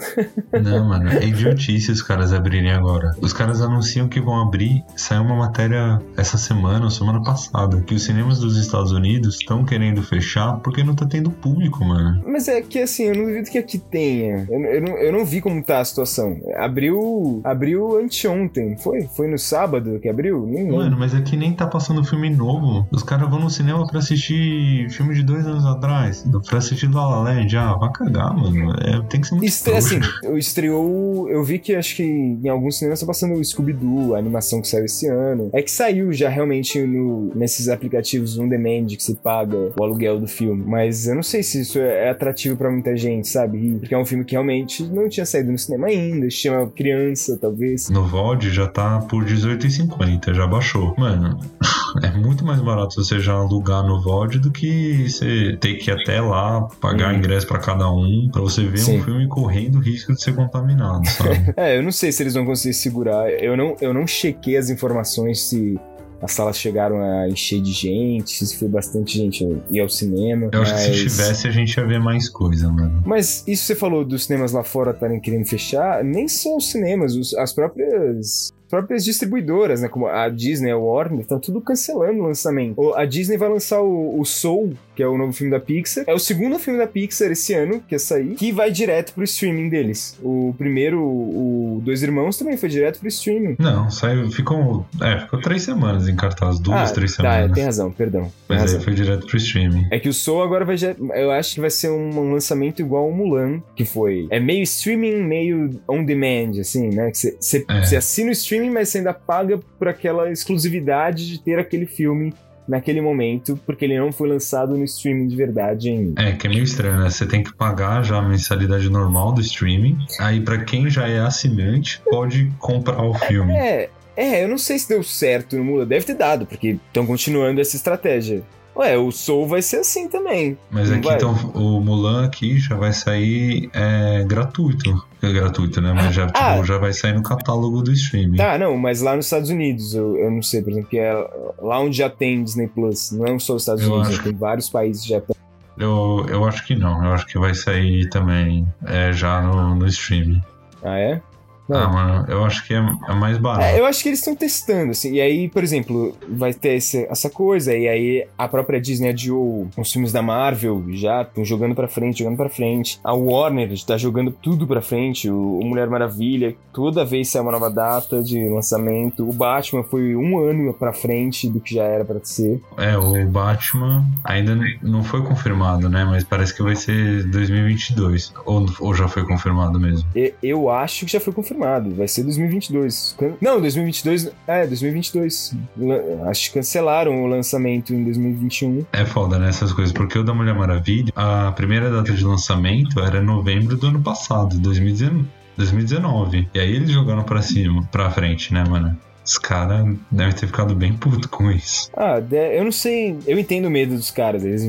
Não, *laughs* mano, é idiotice os caras abrirem agora. Os caras anunciam que vão abrir, saiu uma matéria essa semana ou semana passada que os cinemas dos Estados Unidos estão querendo fechar porque não tá tendo público, mano. Mas é que assim, eu não duvido que aqui tenha. Eu, eu, não, eu não vi como tá a situação. Abriu. Abriu anteontem. Foi? Foi no sábado que abriu? Nem mano, mas aqui nem tá passando filme novo. Os caras vão no cinema pra assistir filme de dois anos atrás. Pra assistir La La Land. Ah, vai cagar, mano. É, tem que ser muito Estre assim, estreou. Eu vi que acho que em alguns cinemas tá passando o Scooby-Doo, a animação que saiu esse ano. É que saiu já realmente no, nesses aplicativos on demand que você paga o aluguel do filme. Mas eu não sei se isso é atrativo para muita gente, sabe? Porque é um filme que realmente não tinha saído no cinema ainda, chama criança, talvez. No VOD já tá por R$18,50, já baixou. Mano, *laughs* é muito mais barato você já alugar no VOD do que você ter que ir até lá, pagar hum. ingresso para cada um, para você ver Sim. um filme correndo risco de ser contaminado, sabe? *laughs* é, eu não sei se eles vão conseguir segurar. Eu não, eu não chequei as informações se as salas chegaram a encher de gente, se foi bastante gente ir ao cinema. Eu mas... acho que se tivesse a gente ia ver mais coisa, mano. Mas isso você falou dos cinemas lá fora estarem querendo fechar, nem são os cinemas, os, as próprias próprias distribuidoras, né, como a Disney, a Warner, estão tudo cancelando o lançamento. A Disney vai lançar o, o, Soul, que é o novo filme da Pixar. É o segundo filme da Pixar esse ano, que ia sair, que vai direto pro streaming deles. O primeiro, o Dois Irmãos, também foi direto pro streaming. Não, saiu, ficou, é, ficou três semanas em cartaz, duas, ah, três tá, é, semanas. Tá, tem razão, perdão. Tem Mas razão. aí foi direto pro streaming. É que o Soul agora vai, eu acho que vai ser um lançamento igual ao Mulan, que foi, é meio streaming, meio on demand, assim, né, você é. assina o streaming, mas você ainda paga por aquela exclusividade de ter aquele filme naquele momento, porque ele não foi lançado no streaming de verdade ainda. É, que é meio estranho, né? Você tem que pagar já a mensalidade normal do streaming. Aí, para quem já é assinante, pode comprar o filme. É, é, eu não sei se deu certo no Mula. Deve ter dado, porque estão continuando essa estratégia. Ué, o Soul vai ser assim também. Mas aqui então o Mulan aqui já vai sair é, gratuito. É gratuito, né? Mas já, ah, tipo, já vai sair no catálogo do streaming. Tá, não, mas lá nos Estados Unidos, eu, eu não sei, por exemplo, que é lá onde já tem Disney Plus, não é só os Estados eu Unidos, acho... tem vários países já tem. Eu, eu acho que não, eu acho que vai sair também é, já no, no streaming. Ah, é? Não. Ah, mano, eu acho que é, é mais barato. É, eu acho que eles estão testando, assim. E aí, por exemplo, vai ter esse, essa coisa, e aí a própria Disney adiou os filmes da Marvel, já estão jogando pra frente, jogando pra frente. A Warner está jogando tudo pra frente. O, o, Mulher Maravilha, toda vez sai uma nova data de lançamento. O Batman foi um ano pra frente do que já era pra ser. É, o Batman ainda não foi confirmado, né? Mas parece que vai ser 2022. Ou, ou já foi confirmado mesmo? Eu, eu acho que já foi confirmado confirmado. Vai ser 2022. Não, 2022. É, 2022. Acho que cancelaram o lançamento em 2021. É foda, né? Essas coisas. Porque o da Mulher Maravilha, a primeira data de lançamento era novembro do ano passado, 2019. 2019. E aí eles jogaram pra cima, pra frente, né, mano? Os caras devem ter ficado bem puto com isso. Ah, eu não sei. Eu entendo o medo dos caras. Eles,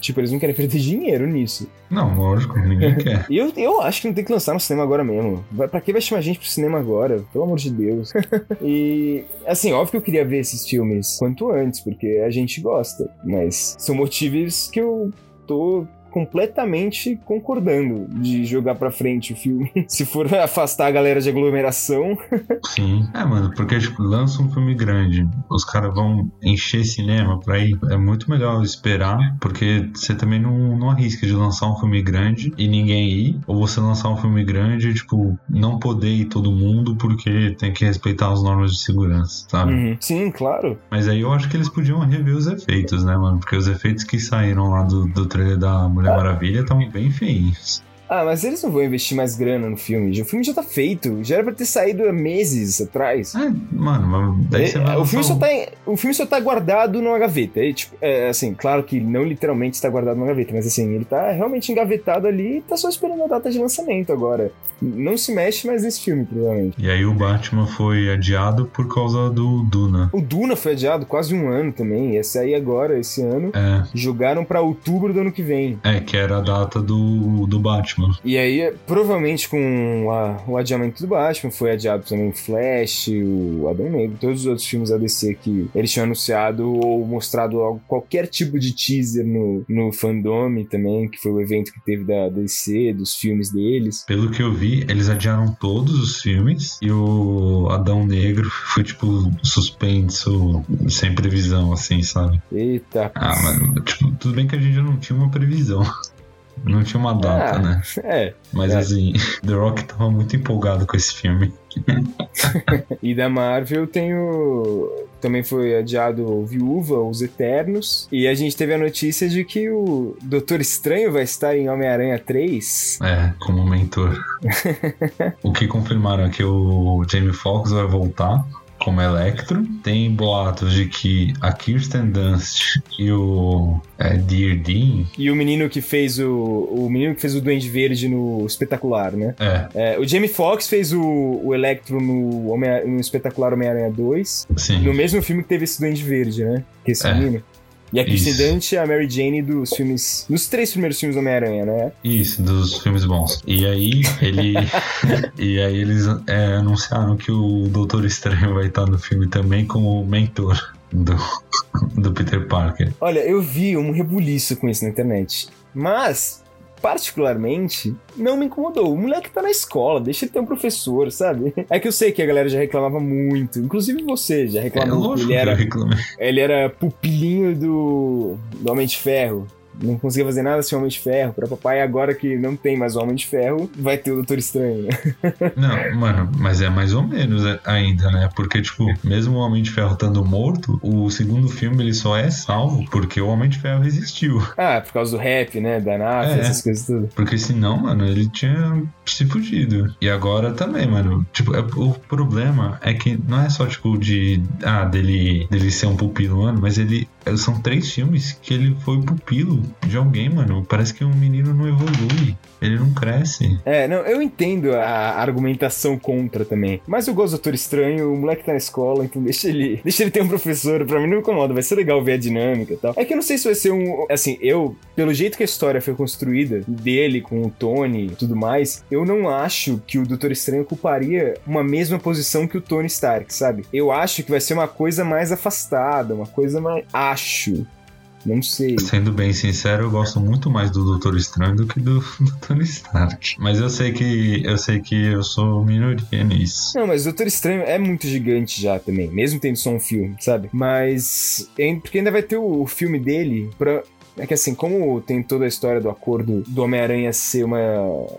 tipo, eles não querem perder *laughs* dinheiro nisso. Não, lógico, ninguém *laughs* quer. eu, eu acho que não tem que lançar no cinema agora mesmo. Pra que vai chamar gente pro cinema agora? Pelo amor de Deus. *laughs* e, assim, óbvio que eu queria ver esses filmes quanto antes, porque a gente gosta. Mas são motivos que eu tô completamente concordando de jogar pra frente o filme. *laughs* Se for afastar a galera de aglomeração. Sim. É, mano, porque tipo, lança um filme grande, os caras vão encher cinema pra ir. É muito melhor esperar, porque você também não, não arrisca de lançar um filme grande e ninguém ir, ou você lançar um filme grande e, tipo, não poder ir todo mundo porque tem que respeitar as normas de segurança, sabe? Uhum. Sim, claro. Mas aí eu acho que eles podiam rever os efeitos, né, mano? Porque os efeitos que saíram lá do, do trailer da Mulher Mulher Maravilha estão bem feios. Ah, mas eles não vão investir mais grana no filme. O filme já tá feito. Já era pra ter saído há meses atrás. É, mano, daí é, você vai o filme, só tá, o filme só tá guardado numa gaveta. É, tipo, é, assim, claro que não literalmente está guardado numa gaveta, mas assim, ele tá realmente engavetado ali e tá só esperando a data de lançamento agora. Não se mexe mais nesse filme, provavelmente. E aí o Batman foi adiado por causa do Duna. O Duna foi adiado quase um ano também. Ia sair agora, esse ano. É. Jogaram pra outubro do ano que vem. É, que era a data do, do Batman. Batman. E aí, provavelmente com a, o adiamento do Batman, foi adiado também Flash, o Adão Negro, todos os outros filmes da DC que eles tinham anunciado ou mostrado algo, qualquer tipo de teaser no, no Fandom também, que foi o evento que teve da DC, dos filmes deles. Pelo que eu vi, eles adiaram todos os filmes e o Adão Negro foi tipo suspenso, sem previsão, assim, sabe? Eita. Ah, mas tipo, tudo bem que a gente já não tinha uma previsão. Não tinha uma data, ah, né? *laughs* É. Mas é. assim, *laughs* The Rock tava muito empolgado com esse filme. *laughs* e da Marvel tem o. Também foi adiado o Viúva, Os Eternos. E a gente teve a notícia de que o Doutor Estranho vai estar em Homem-Aranha 3. É, como mentor. o que confirmaram é que o Jamie Foxx vai voltar como Electro. Tem boatos de que a Kirsten Dunst e o é, Dean... E o menino que fez o... O menino que fez o Duende Verde no Espetacular, né? É. é o Jamie Foxx fez o, o Electro no, Homem, no Espetacular Homem-Aranha 2. Sim. No mesmo filme que teve esse Duende Verde, né? Que esse é. menino. E a Kirsten Dunst é a Mary Jane dos filmes. Dos três primeiros filmes do Homem-Aranha, né? Isso, dos filmes bons. E aí, ele. *laughs* e aí eles é, anunciaram que o Doutor Estranho vai estar no filme também como mentor. do, do Peter Parker. Olha, eu vi um rebuliço com isso na internet. Mas, particularmente, não me incomodou. O moleque tá na escola, deixa ele ter um professor, sabe? *laughs* É que eu sei que a galera já reclamava muito. Inclusive você já reclamou. É, ele era, ele era pupilinho do, do Homem de Ferro não conseguia fazer nada sem o Homem de Ferro. Pra papai, agora que não tem mais o Homem de Ferro, vai ter o Doutor Estranho. *laughs* não, mano, mas é mais ou menos ainda, né? Porque, tipo, mesmo o Homem de Ferro estando morto, o segundo filme ele só é salvo porque o Homem de Ferro resistiu. Ah, por causa do rap, né? Da NAF, é, essas coisas tudo. Porque senão, mano, ele tinha se fugido. E agora também, mano. Tipo, é, o problema é que não é só, tipo, de. Ah, dele, dele ser um pupilo, mano, mas ele. São três filmes que ele foi pupilo de alguém, mano. Parece que um menino não evolui. Ele não cresce. É, não, eu entendo a argumentação contra também. Mas eu gosto do Doutor Estranho, o moleque tá na escola, então deixa ele, *laughs* deixa ele ter um professor. Pra mim não incomoda, vai ser legal ver a dinâmica e tal. É que eu não sei se vai ser um. Assim, eu, pelo jeito que a história foi construída, dele com o Tony e tudo mais, eu não acho que o Doutor Estranho ocuparia uma mesma posição que o Tony Stark, sabe? Eu acho que vai ser uma coisa mais afastada, uma coisa mais. Acho. Não sei. Sendo bem sincero, eu gosto muito mais do Doutor Estranho do que do, *laughs* do Tony Stark. Mas eu sei que eu sei que eu sou minoria nisso. Não, mas o Doutor Estranho é muito gigante já também, mesmo tendo só um filme, sabe? Mas porque ainda vai ter o filme dele pra é que assim, como tem toda a história do acordo do Homem-Aranha ser uma,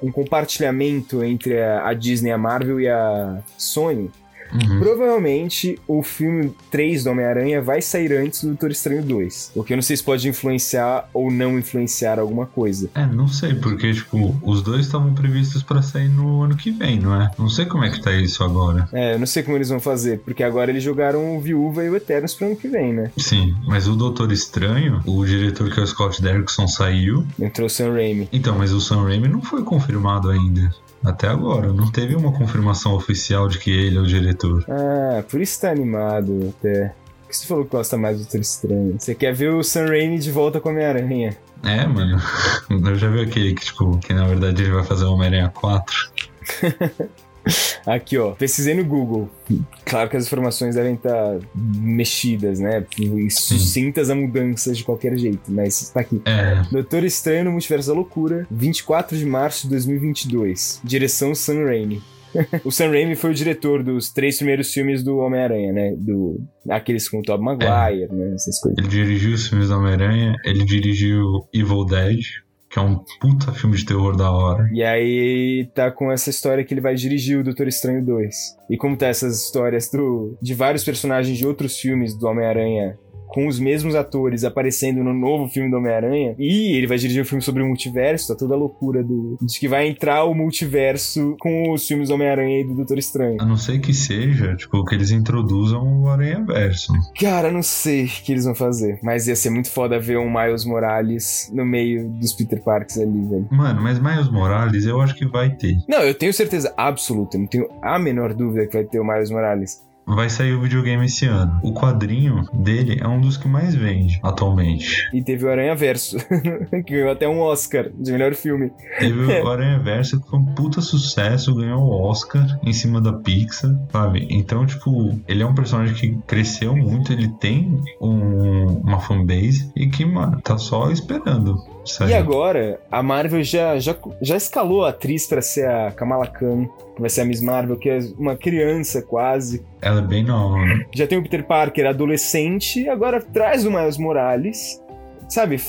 um compartilhamento entre a, a Disney, a Marvel e a Sony, Uhum. Provavelmente o filme 3 do Homem-Aranha vai sair antes do Doutor Estranho 2. O que eu não sei se pode influenciar ou não influenciar alguma coisa. É, não sei, porque, tipo, os dois estavam previstos para sair no ano que vem, não é? Não sei como é que tá isso agora. É, eu não sei como eles vão fazer, porque agora eles jogaram o Viúva e o Eternos pro ano que vem, né? Sim, mas o Doutor Estranho, o diretor que é o Scott Derrickson saiu. Entrou o Sam Raimi. Então, mas o Sam Raimi não foi confirmado ainda. Até agora, não teve uma confirmação oficial de que ele é o diretor. Ah, por isso tá animado até. Por que você falou que gosta mais do Doutor Estranho? Você quer ver o Sam Raimi de volta com a Homem-Aranha? É, mano. *laughs* Eu já vi aquele que, tipo, que na verdade ele vai fazer o Homem-Aranha 4. *laughs* *laughs* Aqui, ó. Pesquisei no Google. Claro que as informações devem estar mexidas, né? E sucintas a mudanças de qualquer jeito, mas tá aqui. É. Doutor Estranho no Multiverso da Loucura, 24 de março de 2022. Direção Sam Raimi. *laughs* o Sam Raimi foi o diretor dos três primeiros filmes do Homem-Aranha, né? Do, aqueles com o Tobey Maguire, é. né? Essas coisas. Ele dirigiu os filmes do Homem-Aranha, ele dirigiu Evil Dead, que é um puta filme de terror da hora. E aí tá com essa história que ele vai dirigir o Doutor Estranho 2. E como tá essas histórias do, de vários personagens de outros filmes do Homem-Aranha com os mesmos atores aparecendo no novo filme do Homem-Aranha. E ele vai dirigir um filme sobre o multiverso, tá toda a loucura do. De que vai entrar o multiverso com os filmes do Homem-Aranha e do Doutor Estranho. A não ser que seja, tipo, que eles introduzam o Aranha-Verso. Cara, não sei o que eles vão fazer. Mas ia ser muito foda ver um Miles Morales no meio dos Peter Parks ali, velho. Mano, mas Miles Morales eu acho que vai ter. Não, eu tenho certeza absoluta, não tenho a menor dúvida que vai ter o Miles Morales vai sair o videogame esse ano. O quadrinho dele é um dos que mais vende atualmente. E teve o Aranha Verso, *laughs* que ganhou até um Oscar de melhor filme. Teve o *laughs* Aranha Verso, que foi um puta sucesso, ganhou o Oscar em cima da Pixar, sabe? Então, tipo, ele é um personagem que cresceu muito, ele tem um, uma fanbase e que, mano, tá só esperando. E agora, a Marvel já, já, já escalou a atriz para ser a Kamala Khan, que vai ser a Miss Marvel, que é uma criança quase. Ela é bem nova, né? Já tem o Peter Parker adolescente, agora traz o Miles Morales. Sabe,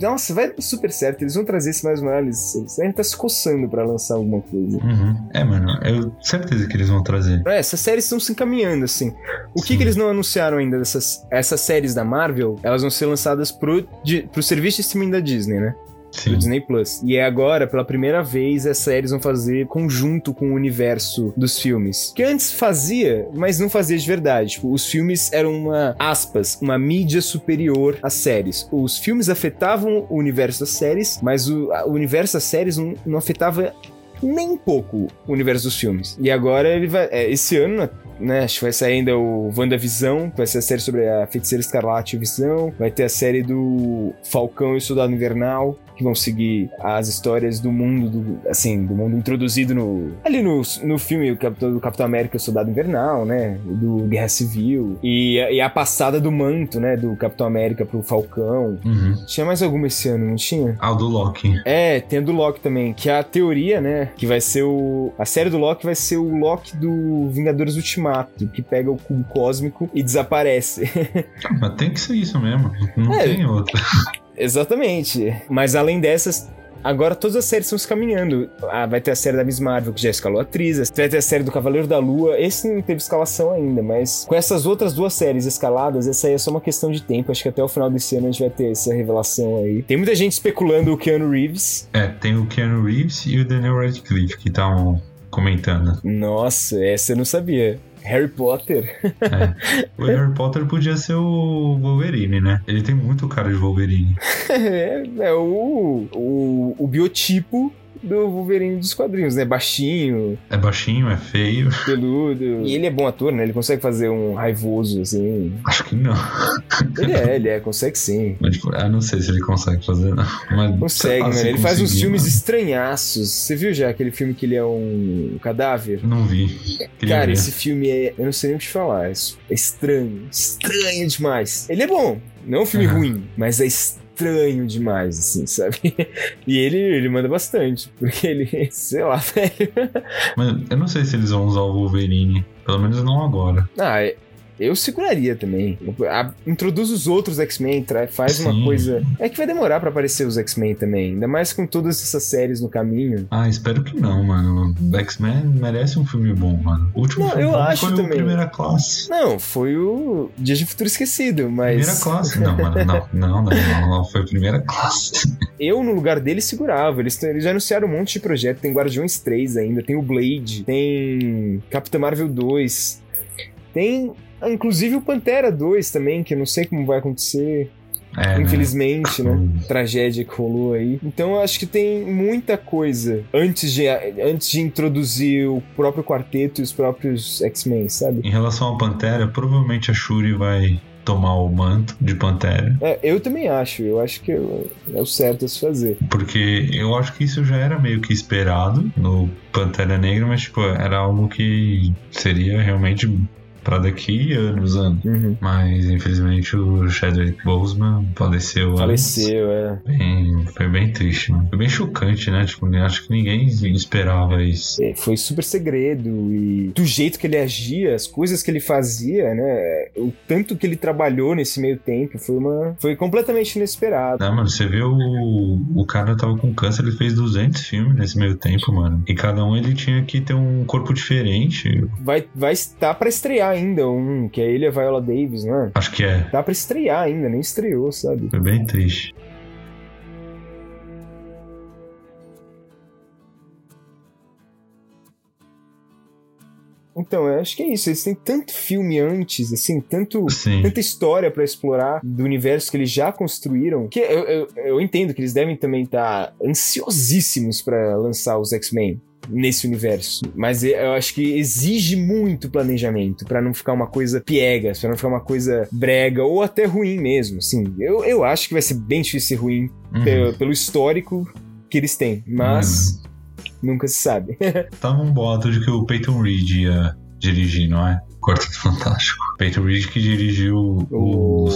nossa, vai super certo. Eles vão trazer esse Morales. Eles devem estar tá se coçando pra lançar alguma coisa. Uhum. É, mano, eu certeza que eles vão trazer. É, essas séries estão se encaminhando, assim. O que, que eles não anunciaram ainda dessas essas séries da Marvel? Elas vão ser lançadas pro, de, pro serviço de streaming da Disney, né? Sim. do Disney Plus. E é agora, pela primeira vez, as séries vão fazer conjunto com o universo dos filmes. Que antes fazia, mas não fazia de verdade. Tipo, os filmes eram uma, aspas, uma mídia superior às séries. Os filmes afetavam o universo das séries, mas o, o universo das séries não, não afetava nem pouco o universo dos filmes. E agora ele vai. É, esse ano, né? Acho que vai sair ainda o WandaVisão, vai ser a série sobre a Feiticeira Escarlate e Visão. Vai ter a série do Falcão e o Soldado Invernal. Que vão seguir as histórias do mundo, do, assim, do mundo introduzido no. Ali no, no filme do Capitão, do Capitão América, o Soldado Invernal, né? Do Guerra Civil. E, e a passada do manto, né? Do Capitão América pro Falcão. Uhum. Tinha mais alguma esse ano, não tinha? Ah, o do Loki. É, tem a do Loki também, que é a teoria, né? Que vai ser o. A série do Loki vai ser o Loki do Vingadores Ultimato, que pega o cubo cósmico e desaparece. *laughs* Ah, mas tem que ser isso mesmo. Não É. tem outra. Exatamente. Mas além dessas, agora todas as séries estão se caminhando. Ah, vai ter a série da Miss Marvel, que já escalou atrizes. Vai ter a série do Cavaleiro da Lua. Esse não teve escalação ainda, mas com essas outras duas séries escaladas, essa aí é só uma questão de tempo. Acho que até o final desse ano a gente vai ter essa revelação aí. Tem muita gente especulando o Keanu Reeves. É, tem o Keanu Reeves e o Daniel Radcliffe que estavam comentando. Nossa, essa eu não sabia. Harry Potter. O Harry Potter podia ser o Wolverine, né? Ele tem muito cara de Wolverine. *laughs* é, é o, o, o biotipo do Wolverine dos quadrinhos, né? Baixinho, É baixinho, é feio. peludo. E ele é bom ator, né? Ele consegue fazer um raivoso, assim. Acho que não. Ele é, ele é, consegue sim. Mas, tipo, eu não sei se ele consegue fazer, não. Mas, Consegue, mano. se Ele faz uns filmes mano. estranhaços. Você viu já aquele filme que ele é um cadáver? Não vi. Queria Cara, ver. esse filme é. Eu não sei nem o que te falar. É estranho. Estranho demais. Ele é bom. Não é um filme Aham. ruim, mas é estranho demais, assim, *laughs* sabe? E ele, ele manda bastante. Porque ele, *laughs* sei lá, *laughs* velho. Mas eu não sei se eles vão usar o Wolverine. Pelo menos não agora. Ah, é- eu seguraria também. A- introduz os outros X-Men, faz uma Sim. coisa. É que vai demorar pra aparecer os X-Men também. Ainda mais com todas essas séries no caminho. Ah, espero que não, mano. X-Men merece um filme bom, mano. O último Não, filme eu acho foi também. o Primeira Classe. Não, foi o Dia de Futuro Esquecido, mas. Primeira classe? Não, mano, não, *laughs* não, não, não, não, foi primeira classe. Eu, no lugar dele, segurava. Eles, eles já anunciaram um monte de projeto. Tem Guardiões 3 ainda, tem o Blade, tem Capitã Marvel 2. Tem, inclusive, o Pantera 2 também, que eu não sei como vai acontecer. É, né? infelizmente, né? Tragédia que rolou aí. Então eu acho que tem muita coisa antes de, antes de introduzir o próprio quarteto e os próprios X-Men, sabe? Em relação ao Pantera, provavelmente a Shuri vai tomar o manto de Pantera. É, eu também acho. Eu acho que é o certo a se fazer. Porque eu acho que isso já era meio que esperado no Pantera Negra, mas tipo, era algo que seria realmente pra daqui anos, anos. Uhum. Mas infelizmente o Chadwick Boseman faleceu. antes. Faleceu, é. Bem, foi bem triste, mano. Foi bem chocante, né? Tipo, acho que ninguém esperava isso. É, Foi super segredo e do jeito que ele agia, as coisas que ele fazia, né? O tanto que ele trabalhou nesse meio tempo foi uma foi completamente inesperado. Né, mano? Você vê o, o cara tava com câncer, ele fez 200 filmes nesse meio tempo, mano. E cada um ele tinha que ter um corpo diferente. Vai vai estar pra estrear ainda um, que é ele e a Viola Davis, né? Acho que é. Tá pra estrear ainda, nem estreou, sabe? Foi bem triste. Então, eu acho que é isso. Eles têm tanto filme antes, assim, tanto Sim. tanta história pra explorar do universo que eles já construíram, que eu, eu, eu entendo que eles devem também estar ansiosíssimos pra lançar os X-Men nesse universo, mas eu acho que exige muito planejamento pra não ficar uma coisa piegas, pra não ficar uma coisa brega ou até ruim mesmo, assim. Eu, eu acho que vai ser bem difícil ser ruim Uhum. pe- pelo histórico que eles têm, mas nunca se sabe. *laughs* Tava um boato de que o Peyton Reed ia dirigir, não é? Quarteto Fantástico. Peyton Reed que dirigiu O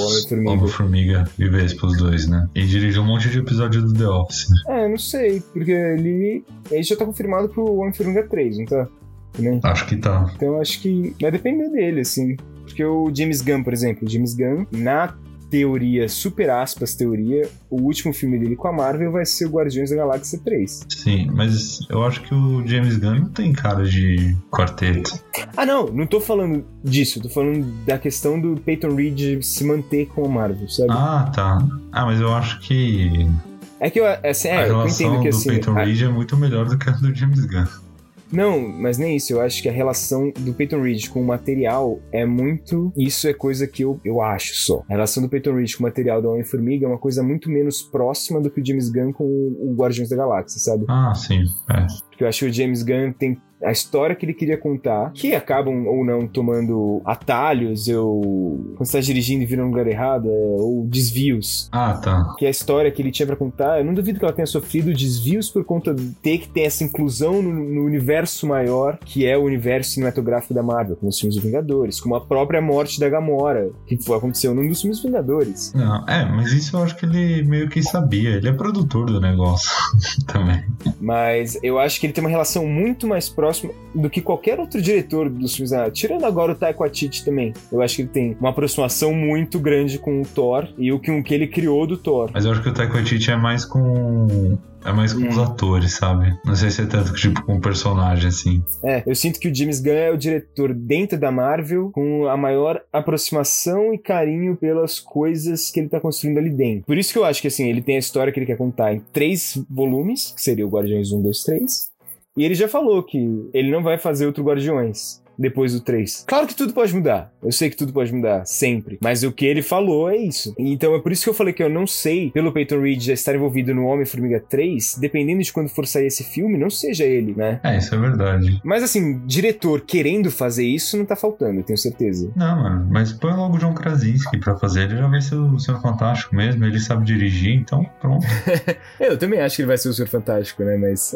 Homem-Formiga. E Vespa, os dois, né? E dirigiu um monte de episódio do The Office. né? É, não sei, porque ele, ele já tá confirmado pro Homem-Formiga 3, não tá? Também. Acho que tá. Então acho que vai depender dele, assim. Porque o James Gunn, por exemplo, o James Gunn, na teoria, super aspas teoria, o último filme dele com a Marvel vai ser o Guardiões da Galáxia 3. Sim, mas eu acho que o James Gunn não tem cara de quarteto. Ah, não, não tô falando disso, tô falando da questão do Peyton Reed se manter com a Marvel, sabe? Ah, tá. Ah, mas eu acho que É que eu, assim, a é, eu relação entendo que do assim. Peyton a- Reed é muito melhor do que a do James Gunn. Não, mas nem isso. Eu acho que a relação do Peyton Reed com o material é muito. Isso é coisa que eu, eu acho só. A relação do Peyton Reed com o material da Homem-Formiga é uma coisa muito menos próxima do que o James Gunn com o Guardiões da Galáxia, sabe? Ah, sim. É. Porque eu acho que o James Gunn tem a história que ele queria contar, que acabam ou não tomando atalhos, ou quando você tá dirigindo e vira no lugar errado, é, ou desvios. Ah, tá. Que a história que ele tinha para contar, eu não duvido que ela tenha sofrido desvios por conta de ter que ter essa inclusão no, no universo maior, que é o universo cinematográfico da Marvel, como os filmes dos Vingadores, como a própria morte da Gamora, que foi, aconteceu num dos filmes Vingadores. Não, é, mas isso eu acho que ele meio que sabia. Ele é produtor do negócio *laughs* também. Mas eu acho que ele tem uma relação muito mais próxima do que qualquer outro diretor dos filmes. Ah, tirando agora o Taika Waititi também. Eu acho que ele tem uma aproximação muito grande com o Thor e o que, o que ele criou do Thor. Mas eu acho que o Taika Waititi é mais com é mais com hum. os atores, sabe? Não sei se é tanto tipo com um personagem assim. É, eu sinto que o James Gunn é o diretor dentro da Marvel com a maior aproximação e carinho pelas coisas que ele tá construindo ali dentro. Por isso que eu acho que assim, ele tem a história que ele quer contar em três volumes, que seria o Guardiões 1, 2, 3. E ele já falou que ele não vai fazer outro Guardiões depois do 3. Claro que tudo pode mudar. Eu sei que tudo pode mudar, sempre. Mas o que ele falou é isso. Então é por isso que eu falei que eu não sei, pelo Peyton Reed já estar envolvido no Homem-Formiga 3, dependendo de quando for sair esse filme, não seja ele, né? É, isso é verdade. Mas assim, diretor querendo fazer isso não tá faltando, eu tenho certeza. Não, mano, mas põe logo o John Krasinski pra fazer, ele já vai ser o Senhor Fantástico mesmo, ele sabe dirigir, então pronto. *laughs* eu também acho que ele vai ser o Senhor Fantástico, né? Mas.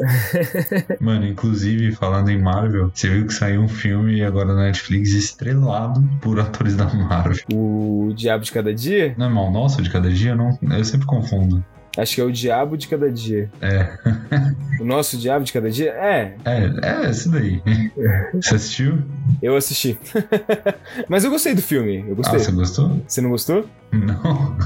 mano, inclusive, falando em Marvel, você viu que saiu um filme filme agora na Netflix estrelado por atores da Marvel. O Diabo de Cada Dia? Não é mal nosso de cada dia? Não, eu sempre confundo. Acho que é o Diabo de Cada Dia. É. *laughs* o nosso Diabo de Cada Dia? É. É, é esse daí. *laughs* Você assistiu? Eu assisti. *laughs* Mas eu gostei do filme. Eu gostei. Ah, você gostou? Você não gostou? Não.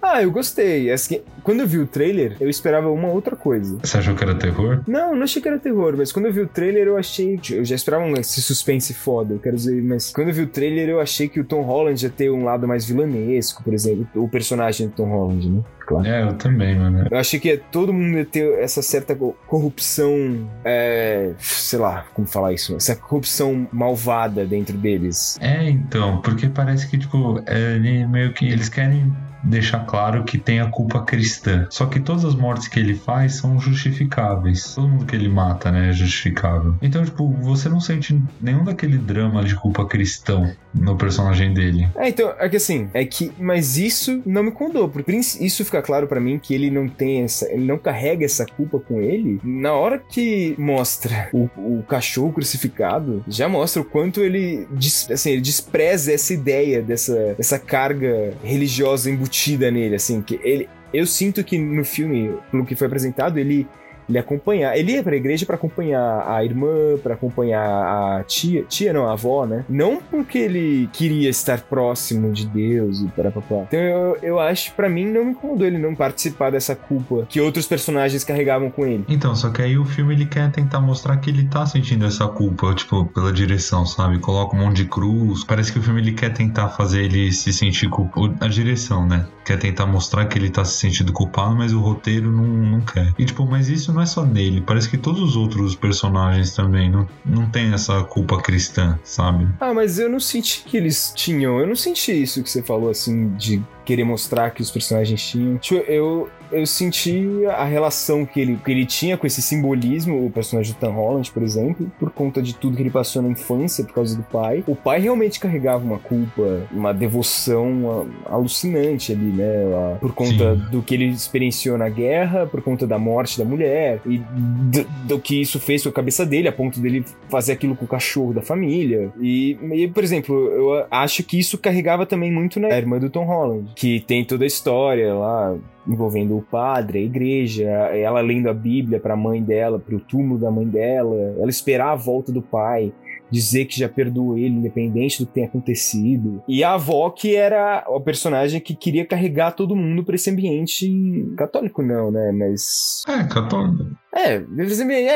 ah, eu gostei. Assim, quando eu vi o trailer, eu esperava uma outra coisa. Você achou que era terror? Não, não achei que era terror, mas quando eu vi o trailer, eu achei. Eu já esperava um, esse suspense foda, eu quero dizer, mas quando eu vi o trailer, eu achei que o Tom Holland ia ter um lado mais vilanesco, por exemplo. O personagem do Tom Holland, né? Claro. É, eu também, mano. Eu achei que todo mundo ia ter essa certa corrupção. É, sei lá, como falar isso? Essa corrupção malvada dentro deles. É, então, porque parece que, tipo, ele meio que. Eles querem deixar claro que tem a culpa cristã. Só que todas as mortes que ele faz são justificáveis. Todo mundo que ele mata, né, é justificável. Então, tipo, você não sente nenhum daquele drama de culpa cristão no personagem dele. É, então, é que assim, é que, mas isso não me condou, porque isso fica claro para mim que ele não tem essa, ele não carrega essa culpa com ele. Na hora que mostra o, o cachorro crucificado, já mostra o quanto ele, assim, ele despreza essa ideia dessa, dessa carga religiosa embutida nele, assim, que ele. Eu sinto que no filme, pelo que foi apresentado, ele ele acompanhar. Ele ia pra igreja para acompanhar a irmã, para acompanhar a tia, tia não, a avó, né? Não porque ele queria estar próximo de Deus e para papá. Então eu, eu acho, para mim, não me incomodou ele não participar dessa culpa que outros personagens carregavam com ele. Então, só que aí o filme ele quer tentar mostrar que ele tá sentindo essa culpa, tipo, pela direção, sabe? Coloca um monte de cruz. Parece que o filme ele quer tentar fazer ele se sentir culpado. A direção, né? Quer tentar mostrar que ele tá se sentindo culpado, mas o roteiro não, não quer. E tipo, mas isso não é só nele, parece que todos os outros personagens também não, não tem essa culpa cristã, sabe? Ah, mas eu não senti que eles tinham. Eu não senti isso que você falou assim de querer mostrar que os personagens tinham. Tipo, eu, eu senti a relação que ele, que ele tinha com esse simbolismo, o personagem do Tom Holland, por exemplo, por conta de tudo que ele passou na infância por causa do pai. O pai realmente carregava uma culpa, uma devoção alucinante ali, né? Por conta Sim. do que ele experienciou na guerra, por conta da morte da mulher e do, do, que isso fez com a cabeça dele, a ponto dele fazer aquilo com o cachorro da família. E, e por exemplo, eu acho que isso carregava também muito na irmã do Tom Holland que tem toda a história lá envolvendo o padre, a igreja, ela lendo a Bíblia para a mãe dela, para o túmulo da mãe dela, ela esperar a volta do pai dizer que já perdoou ele, independente do que tenha acontecido. E a avó, que era o personagem que queria carregar todo mundo para esse ambiente católico, não, né? Mas. É, católico. É,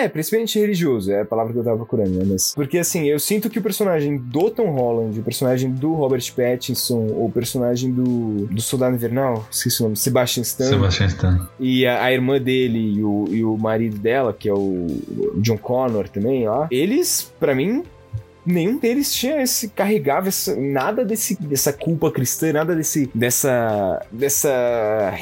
é, principalmente religioso, é a palavra que eu tava procurando, né? Mas, porque assim, eu sinto que o personagem do Tom Holland, o personagem do Robert Pattinson, ou o personagem do, do Soldado Invernal, esqueci o nome, Sebastian Stan. Sebastian Stan. E a, a irmã dele e o, e o marido dela, que é o John Connor também, ó. Eles, para mim, nenhum deles tinha esse carregava essa, nada desse dessa culpa cristã, nada desse dessa dessa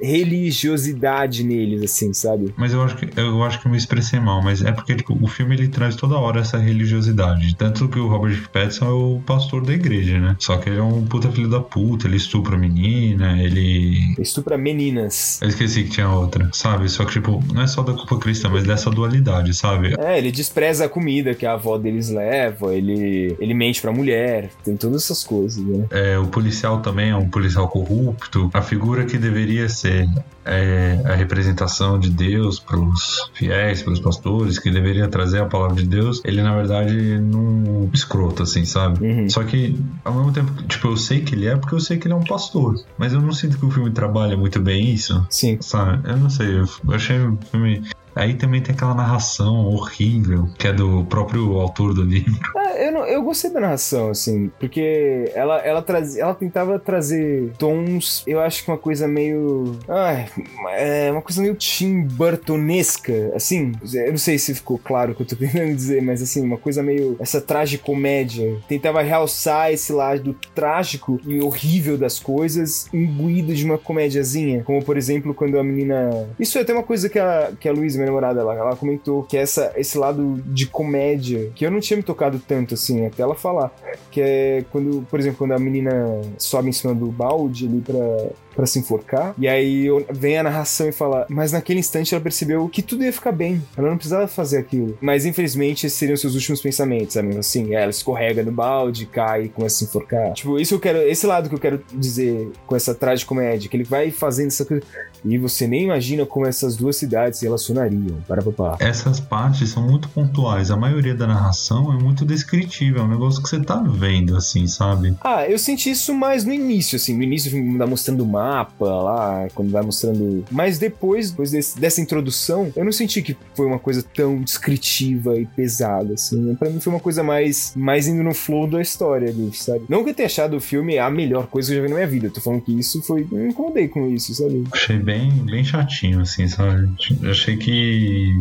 religiosidade neles assim, sabe? Mas eu acho que eu acho que eu me expressei mal, mas é porque tipo, o filme ele traz toda hora essa religiosidade, tanto que o Robert Pattinson é o pastor da igreja, né? Só que ele é um puta filho da puta, ele estupra menina, ele estupra meninas. Eu esqueci que tinha outra, sabe? Só que tipo, não é só da culpa cristã, mas dessa dualidade, sabe? É, ele despreza a comida que a avó deles leva, ele ele mente pra mulher, tem todas essas coisas, né? É, o policial também é um policial corrupto, a figura que deveria ser é, a representação de Deus para os fiéis, para os pastores, que deveria trazer a palavra de Deus, ele na verdade não escroto, assim, sabe? Uhum. Só que ao mesmo tempo, tipo, eu sei que ele é porque eu sei que ele é um pastor, mas eu não sinto que o filme trabalha muito bem isso. Sim. Sabe? Eu não sei, eu achei o filme Aí também tem aquela narração horrível, que é do próprio autor do livro. *laughs* É, eu, não, eu gostei da narração, assim, porque ela, ela, traz, ela tentava trazer tons, eu acho que uma coisa meio. Ai, é uma coisa meio Tim Burtonesca, assim. Eu não sei se ficou claro o que eu tô tentando dizer, mas assim, uma coisa meio. Essa tragicomédia. Tentava realçar esse lado trágico e horrível das coisas, imbuído de uma comédiazinha. Como, por exemplo, quando a menina. Isso é até uma coisa que a, que a Luísa minha namorada, ela, ela comentou que essa, esse lado de comédia, que eu não tinha me tocado tanto assim, até ela falar, que é quando, por exemplo, quando a menina sobe em cima do balde ali pra, para se enforcar. E aí vem a narração e fala: Mas naquele instante ela percebeu que tudo ia ficar bem. Ela não precisava fazer aquilo. Mas infelizmente esses seriam seus últimos pensamentos, sabe? Assim, ela escorrega no balde, cai e começa a se enforcar. Tipo, isso eu quero. Esse lado que eu quero dizer com essa tragicomédia, que ele vai fazendo essa coisa. E você nem imagina como essas duas cidades se relacionariam. Para papá. Essas partes são muito pontuais. A maioria da narração é muito descritiva. É um negócio que você tá vendo, assim, sabe? Ah, eu senti isso mais no início, assim. No início, tá mostrando o mar mapa lá, quando vai mostrando. Mas depois, depois desse, dessa introdução, eu não senti que foi uma coisa tão descritiva e pesada, assim. Pra mim foi uma coisa mais, mais indo no flow da história ali, sabe? Não que eu tenha achado o filme a melhor coisa que eu já vi na minha vida. Eu tô falando que isso foi. Eu me incomodei com isso, sabe? Achei bem, bem chatinho, assim, sabe? Eu achei que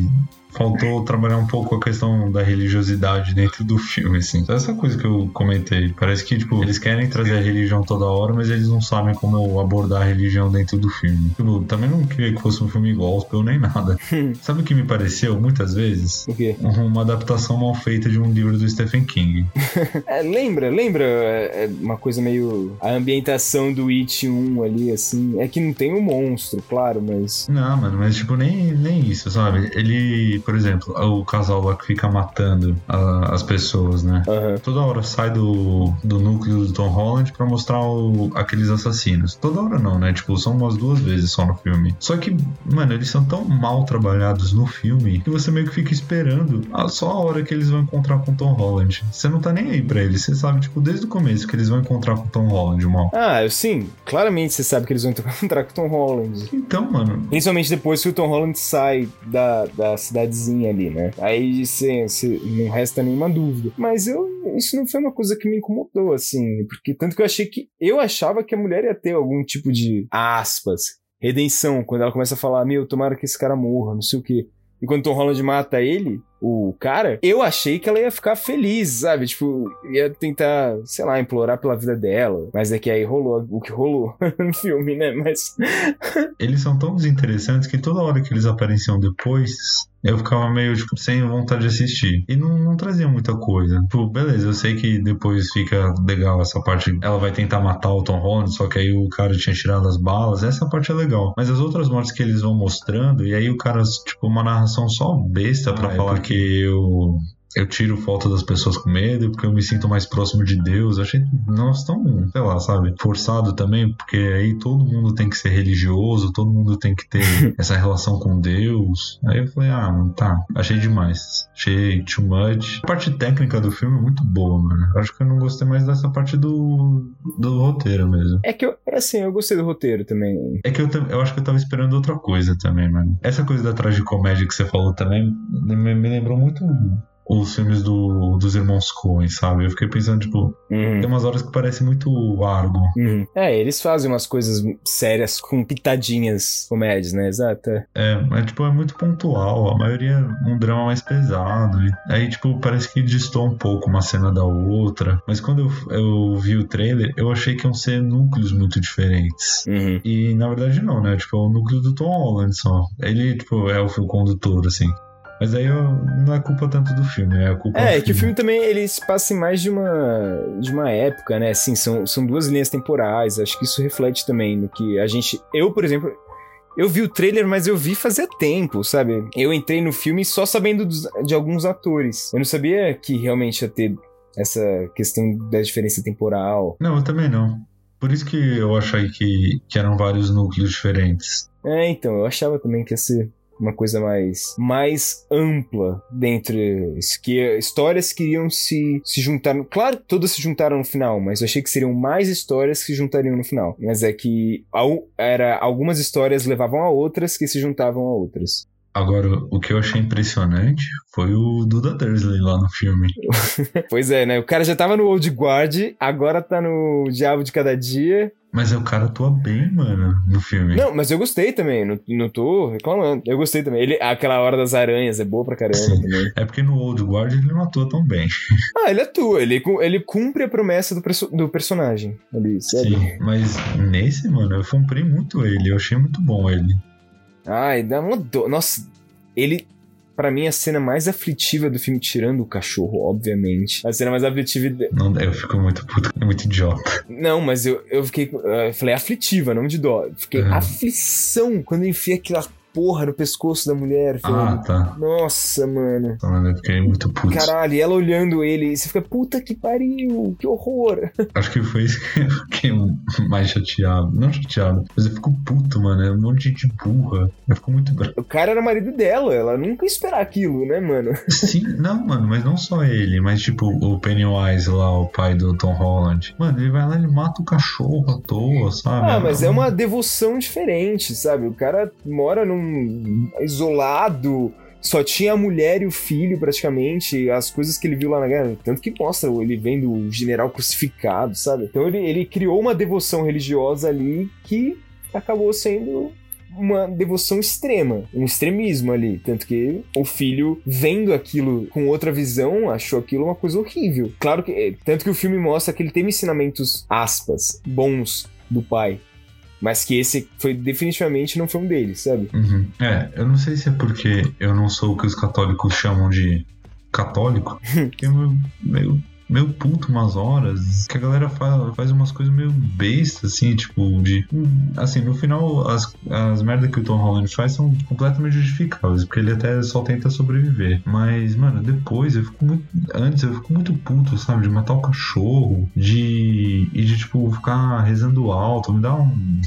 faltou trabalhar um pouco a questão da religiosidade dentro do filme, assim. Então, essa coisa que eu comentei. Parece que, tipo, eles querem trazer a religião toda hora, mas eles não sabem como abordar a religião dentro do filme. Tipo, também não queria que fosse um filme gospel nem nada. *laughs* Sabe o que me pareceu muitas vezes? O quê? Uma adaptação mal feita de um livro do Stephen King. *laughs* é, lembra, lembra é, é uma coisa meio. A ambientação do It 1 ali, assim. É que não tem um monstro, claro, mas. Não, mano, mas tipo, nem, nem isso, sabe? Ele por exemplo, o casal lá que fica matando a, as pessoas, né? Uhum. Toda hora sai do, do núcleo do Tom Holland pra mostrar o, aqueles assassinos. Toda hora não, né? Tipo, são umas duas vezes só no filme. Só que, mano, eles são tão mal trabalhados no filme que você meio que fica esperando a, só a hora que eles vão encontrar com o Tom Holland. Você não tá nem aí pra eles. Você sabe, tipo, desde o começo que eles vão encontrar com o Tom Holland, mal. Ah, sim. Claramente você sabe que eles vão encontrar com o Tom Holland. Então, mano. Principalmente depois que o Tom Holland sai da, da cidade cidadezinha ali, né? Aí cê, não resta nenhuma dúvida. Mas eu, isso não foi uma coisa que me incomodou, assim, porque tanto que eu achei que. Eu achava que a mulher ia ter algum tipo de aspas, redenção, quando ela começa a falar, meu, tomara que esse cara morra, não sei o quê. E quando Tom Holland mata ele, o cara, eu achei que ela ia ficar feliz, sabe? Tipo, ia tentar, sei lá, implorar pela vida dela. Mas é que aí rolou o que rolou *laughs* no filme, né? Mas. eles são tão desinteressantes que toda hora que eles apareciam depois, eu ficava meio, tipo, sem vontade de assistir. E não, não trazia muita coisa. Tipo, beleza, eu sei que depois fica legal essa parte. Ela vai tentar matar o Tom Holland, só que aí o cara tinha tirado as balas. Essa parte é legal. Mas as outras mortes que eles vão mostrando, e aí o cara, tipo, uma narração só besta para ah, é falar é porque... que eu eu tiro foto das pessoas com medo porque eu me sinto mais próximo de Deus. Eu achei, nossa, tão, sei lá, sabe, forçado também, porque aí todo mundo tem que ser religioso, todo mundo tem que ter *laughs* essa relação com Deus. Aí eu falei, ah, tá, achei demais. Achei too much. A parte técnica do filme é muito boa, mano. Acho que eu não gostei mais dessa parte do, do roteiro mesmo. É que eu, é assim, eu gostei do roteiro também. É que eu, eu acho que eu tava esperando outra coisa também, mano. Essa coisa da tragicomédia que você falou também me, me lembrou muito os filmes do, dos irmãos Coen, sabe? Eu fiquei pensando, tipo, uhum. tem umas horas que parece muito largo. Uhum. É, eles fazem umas coisas sérias com pitadinhas comédias, né? Exato. É, mas, tipo, é muito pontual. A maioria é um drama mais pesado. E aí, tipo, parece que distou um pouco uma cena da outra. Mas quando eu, eu vi o trailer, eu achei que iam ser núcleos muito diferentes. Uhum. E, na verdade, não, né? Tipo, é o núcleo do Tom Holland só. Ele, tipo, é o fio condutor, assim. Mas aí eu, não é culpa tanto do filme, é a culpa É, é que o filme também ele se passa em mais de uma, de uma época, né? Assim, são, são duas linhas temporais. Acho que isso reflete também no que a gente. Eu, por exemplo, eu vi o trailer, mas eu vi fazia tempo, sabe? Eu entrei no filme só sabendo dos, de alguns atores. Eu não sabia que realmente ia ter essa questão da diferença temporal. Não, eu também não. Por isso que eu achei que, que eram vários núcleos diferentes. É, então, eu achava também que ia ser uma coisa mais, mais ampla dentro que histórias queriam se, se juntar. Claro que todas se juntaram no final, mas eu achei que seriam mais histórias que se juntariam no final. Mas é que era, algumas histórias levavam a outras que se juntavam a outras. Agora, o que eu achei impressionante foi o Duda Dursley lá no filme. *laughs* pois é, né? O cara já tava no Old Guard, agora tá no Diabo de Cada Dia. Mas o cara atua bem, mano, no filme. Não, mas eu gostei também, não, não tô reclamando. Eu gostei também. Ele, aquela Hora das Aranhas é boa pra caramba Sim. também. É porque no Old Guard ele não atua tão bem. *laughs* Ah, ele atua, ele, ele cumpre a promessa do, do personagem ali? Sim, mas nesse, mano, eu comprei muito ele, eu achei muito bom ele. Ai, dá uma dor. Nossa, ele para mim, a cena mais aflitiva do filme, tirando o cachorro, obviamente. A cena mais aflitiva. Não, eu fico muito puto, é muito idiota. Não, mas eu, eu fiquei. Eu falei aflitiva, não de dó. Fiquei uhum. aflição quando enfia aquela porra no pescoço da mulher. Ah, tá. Nossa, mano. Tá, mano, eu fiquei muito puto. Caralho, e ela olhando ele, você fica, puta que pariu, que horror. *laughs* Acho que foi isso que eu fiquei mais chateado. Não chateado, mas eu fico puto, mano. É um monte de gente burra. Eu fico muito bravo. O cara era marido dela, ela nunca ia esperar aquilo, né, mano? *laughs* Sim, não, mano, mas não só ele, mas tipo o Pennywise lá, o pai do Tom Holland. Mano, ele vai lá e mata o cachorro à toa, sabe? Ah, mas é uma devoção diferente, sabe? O cara mora num isolado, só tinha a mulher e o filho praticamente, as coisas que ele viu lá na guerra, tanto que mostra ele vendo o general crucificado, sabe? Então ele, ele criou uma devoção religiosa ali que acabou sendo uma devoção extrema, um extremismo ali. Tanto que o filho, vendo aquilo com outra visão, achou aquilo uma coisa horrível. Claro que. Tanto que o filme mostra que ele teve ensinamentos, aspas, bons do pai. Mas que esse foi definitivamente não foi um deles, sabe? Uhum. É, eu não sei se é porque eu não sou o que os católicos chamam de católico, que *laughs* eu meio meio puto umas horas, que a galera faz, faz umas coisas meio bestas, assim, tipo, de. Assim, no final, as, as merdas que o Tom Holland faz são completamente justificáveis, porque ele até só tenta sobreviver. Mas, mano, depois eu fico muito. Antes eu fico muito puto, sabe? De matar o cachorro, de. e de, tipo, ficar rezando alto, me dá um.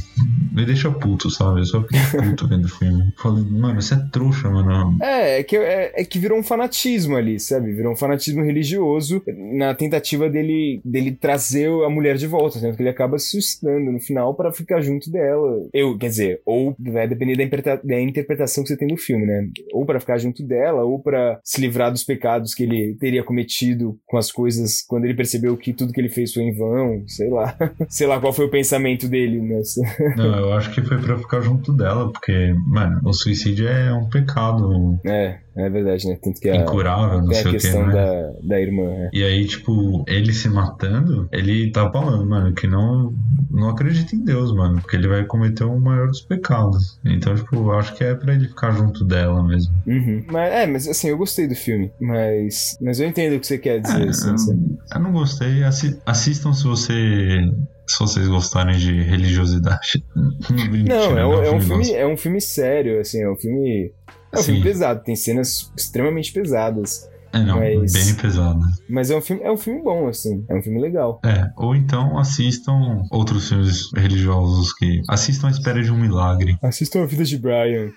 Me deixa puto, sabe? Eu só fico *laughs* puto vendo o filme. Falei, mano, você é trouxa, mano. É, é que, é, é que virou um fanatismo ali, sabe? Virou um fanatismo religioso na tentativa dele, dele trazer a mulher de volta, sendo que ele acaba se suicidando no final para ficar junto dela. Eu, quer dizer, ou vai depender da, da interpretação que você tem do filme, né? Ou para ficar junto dela, ou para se livrar dos pecados que ele teria cometido com as coisas quando ele percebeu que tudo que ele fez foi em vão, sei lá. *laughs* sei lá qual foi o pensamento dele nessa. *laughs* Não, eu acho que foi para ficar junto dela, porque, mano, o suicídio é um pecado. É. É verdade, né? Tanto que a, Incurável, não sei a questão o que, né? da, da irmã. É. E aí, tipo, ele se matando, ele tá falando, mano, que não, não acredita em Deus, mano, porque ele vai cometer o maior dos pecados. Então, tipo, acho que é pra ele ficar junto dela mesmo. Uhum. Mas, é, mas assim, eu gostei do filme, mas, mas eu entendo o que você quer dizer. É, assim, eu, assim. eu não gostei. Assi assistam se você se vocês gostarem de religiosidade. Não, é um, é, um filme, é um filme sério, assim, é um filme é um Sim. filme pesado, tem cenas extremamente pesadas. É, não, mas... bem pesado. Mas é um, filme, é um filme bom, assim. É um filme legal. É, ou então assistam outros filmes religiosos que. Assistam A Espera de um Milagre. Assistam A Vida de Brian.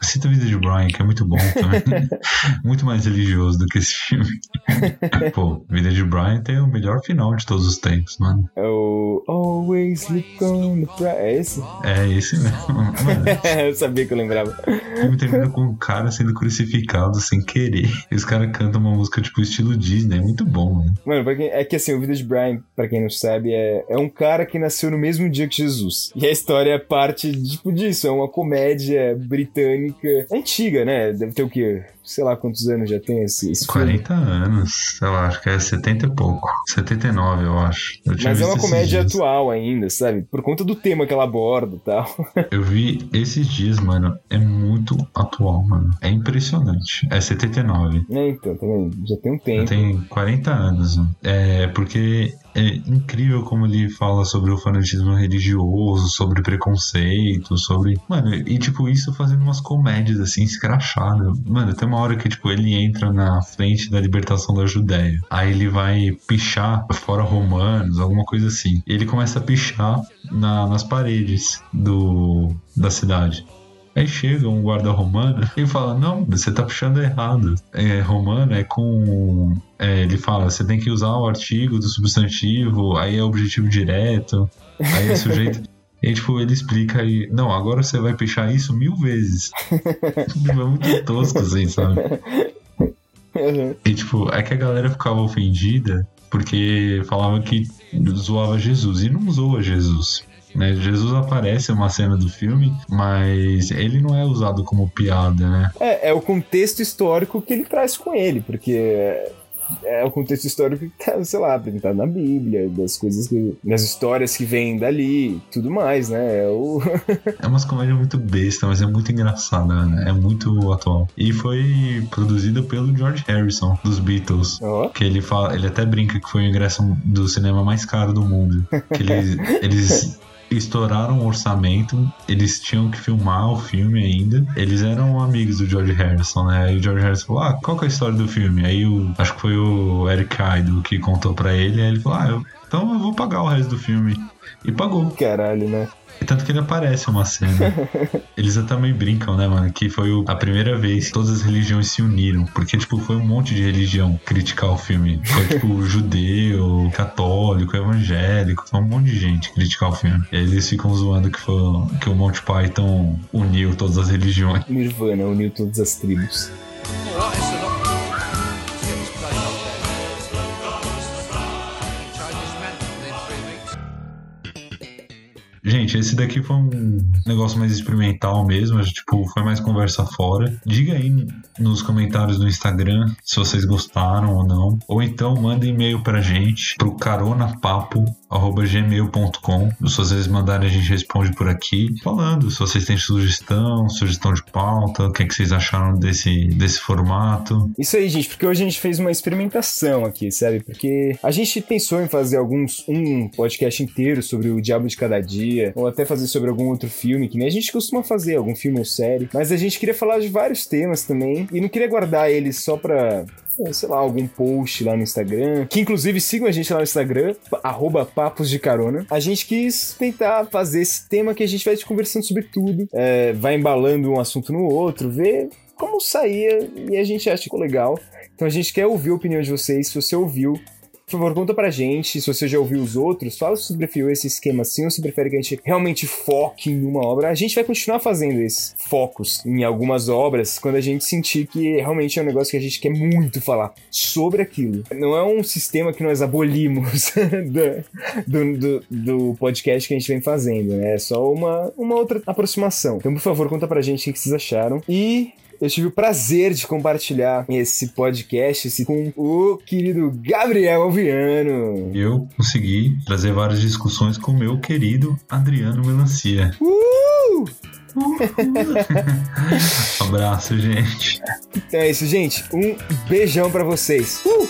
Assista a Vida de Brian, que é muito bom também. *laughs* muito mais religioso do que esse filme. *laughs* Pô, Vida de Brian tem o melhor final de todos os tempos, mano. É o Always Look on the É esse? É esse mesmo. Mano. *laughs* eu sabia que eu lembrava. O filme termina com um cara sendo crucificado sem querer. E os caras cantam uma música tipo estilo Disney. É muito bom, mano. Mano, quem, é que assim, o Vida de Brian, pra quem não sabe, é, é um cara que nasceu no mesmo dia que Jesus. E a história é parte tipo disso. É uma comédia britânica antiga, né? Deve ter o quê? Sei lá quantos anos já tem esse, esse 40 filme. anos, sei lá, acho que é 70 e pouco. 79, eu acho. Eu Mas é uma comédia atual ainda, sabe? Por conta do tema que ela aborda e tal. *laughs* eu vi esses dias, mano. É muito atual, mano. É impressionante. É 79. É, então, também. Já tem um tempo. Já tem 40 anos. É, porque é incrível como ele fala sobre o fanatismo religioso, sobre preconceito, sobre. Mano, e tipo, isso fazendo umas comédias assim, escrachado. Mano, tem uma hora que, tipo, ele entra na frente da libertação da Judéia. Aí ele vai pichar fora romanos, alguma coisa assim. E ele começa a pichar na, nas paredes do, da cidade. Aí chega um guarda romano e fala: Não, você tá puxando errado. É, romano é com. É, ele fala: Você tem que usar o artigo do substantivo, aí é objetivo direto, aí é sujeito. E tipo, ele explica aí, não, agora você vai pichar isso mil vezes. *laughs* é muito tosco, assim, sabe? Uhum. E tipo, é que a galera ficava ofendida porque falava que zoava Jesus. E não zoa Jesus. Né? Jesus aparece uma cena do filme, mas ele não é usado como piada, né? É, é o contexto histórico que ele traz com ele, porque é o contexto histórico que tá, sei lá, apresentado na Bíblia, das coisas que. das histórias que vêm dali, tudo mais, né? É, o... é umas comédias muito besta, mas é muito engraçada, né? É muito atual. E foi produzido pelo George Harrison, dos Beatles. Oh. Que ele fala, ele até brinca que foi o ingresso do cinema mais caro do mundo. Que eles, *laughs* eles estouraram o orçamento, eles tinham que filmar o filme ainda. Eles eram amigos do George Harrison, né? Aí o George Harrison falou: Ah, qual que é a história do filme? Aí o, acho que foi o Eric Idle que contou pra ele. Aí ele falou: Ah, eu, então eu vou pagar o resto do filme. E pagou. Caralho, né? Tanto que ele aparece uma cena. *laughs* Eles também brincam, né, mano? Que foi a primeira vez que todas as religiões se uniram. Porque, tipo, foi um monte de religião criticar o filme. Foi, tipo, *laughs* judeu, católico, evangélico. Foi um monte de gente criticar o filme. E aí eles ficam zoando que, foi, que o Monty Python uniu todas as religiões. Nirvana uniu todas as tribos. Gente, esse daqui foi um negócio mais experimental mesmo, tipo, foi mais conversa fora. Diga aí nos comentários do Instagram se vocês gostaram ou não. Ou então manda e-mail pra gente pro caronapapo.gmail.com. Se vocês mandarem, a gente responde por aqui. Falando se vocês têm sugestão, sugestão de pauta, o que, é que vocês acharam desse, desse formato. Isso aí, gente, porque hoje a gente fez uma experimentação aqui, sabe? Porque a gente pensou em fazer alguns um podcast inteiro sobre o Diabo de Cada Dia ou até fazer sobre algum outro filme, que nem a gente costuma fazer, algum filme ou série. Mas a gente queria falar de vários temas também, e não queria guardar eles só pra sei lá, algum post lá no Instagram. Que inclusive sigam a gente lá no Instagram, arroba Papos de Carona. A gente quis tentar fazer esse tema que a gente vai te conversando sobre tudo, é, vai embalando um assunto no outro, ver como saía e a gente acha que ficou legal. Então a gente quer ouvir a opinião de vocês. Se você ouviu, por favor, conta pra gente, se você já ouviu os outros, fala se você preferiu esse esquema assim ou se prefere que a gente realmente foque em uma obra. A gente vai continuar fazendo esses focos em algumas obras quando a gente sentir que realmente é um negócio que a gente quer muito falar sobre aquilo. Não é um sistema que nós abolimos *laughs* do, do, do, podcast que a gente vem fazendo, né? É só uma, uma outra aproximação. Então, por favor, conta pra gente o que vocês acharam. E eu tive o prazer de compartilhar esse podcast esse, com o querido Gabriel Alviano. Eu consegui trazer várias discussões com o meu querido Adriano Melancia. Uh! *laughs* Abraço, gente. Então é isso, gente. Um beijão para vocês. Uh!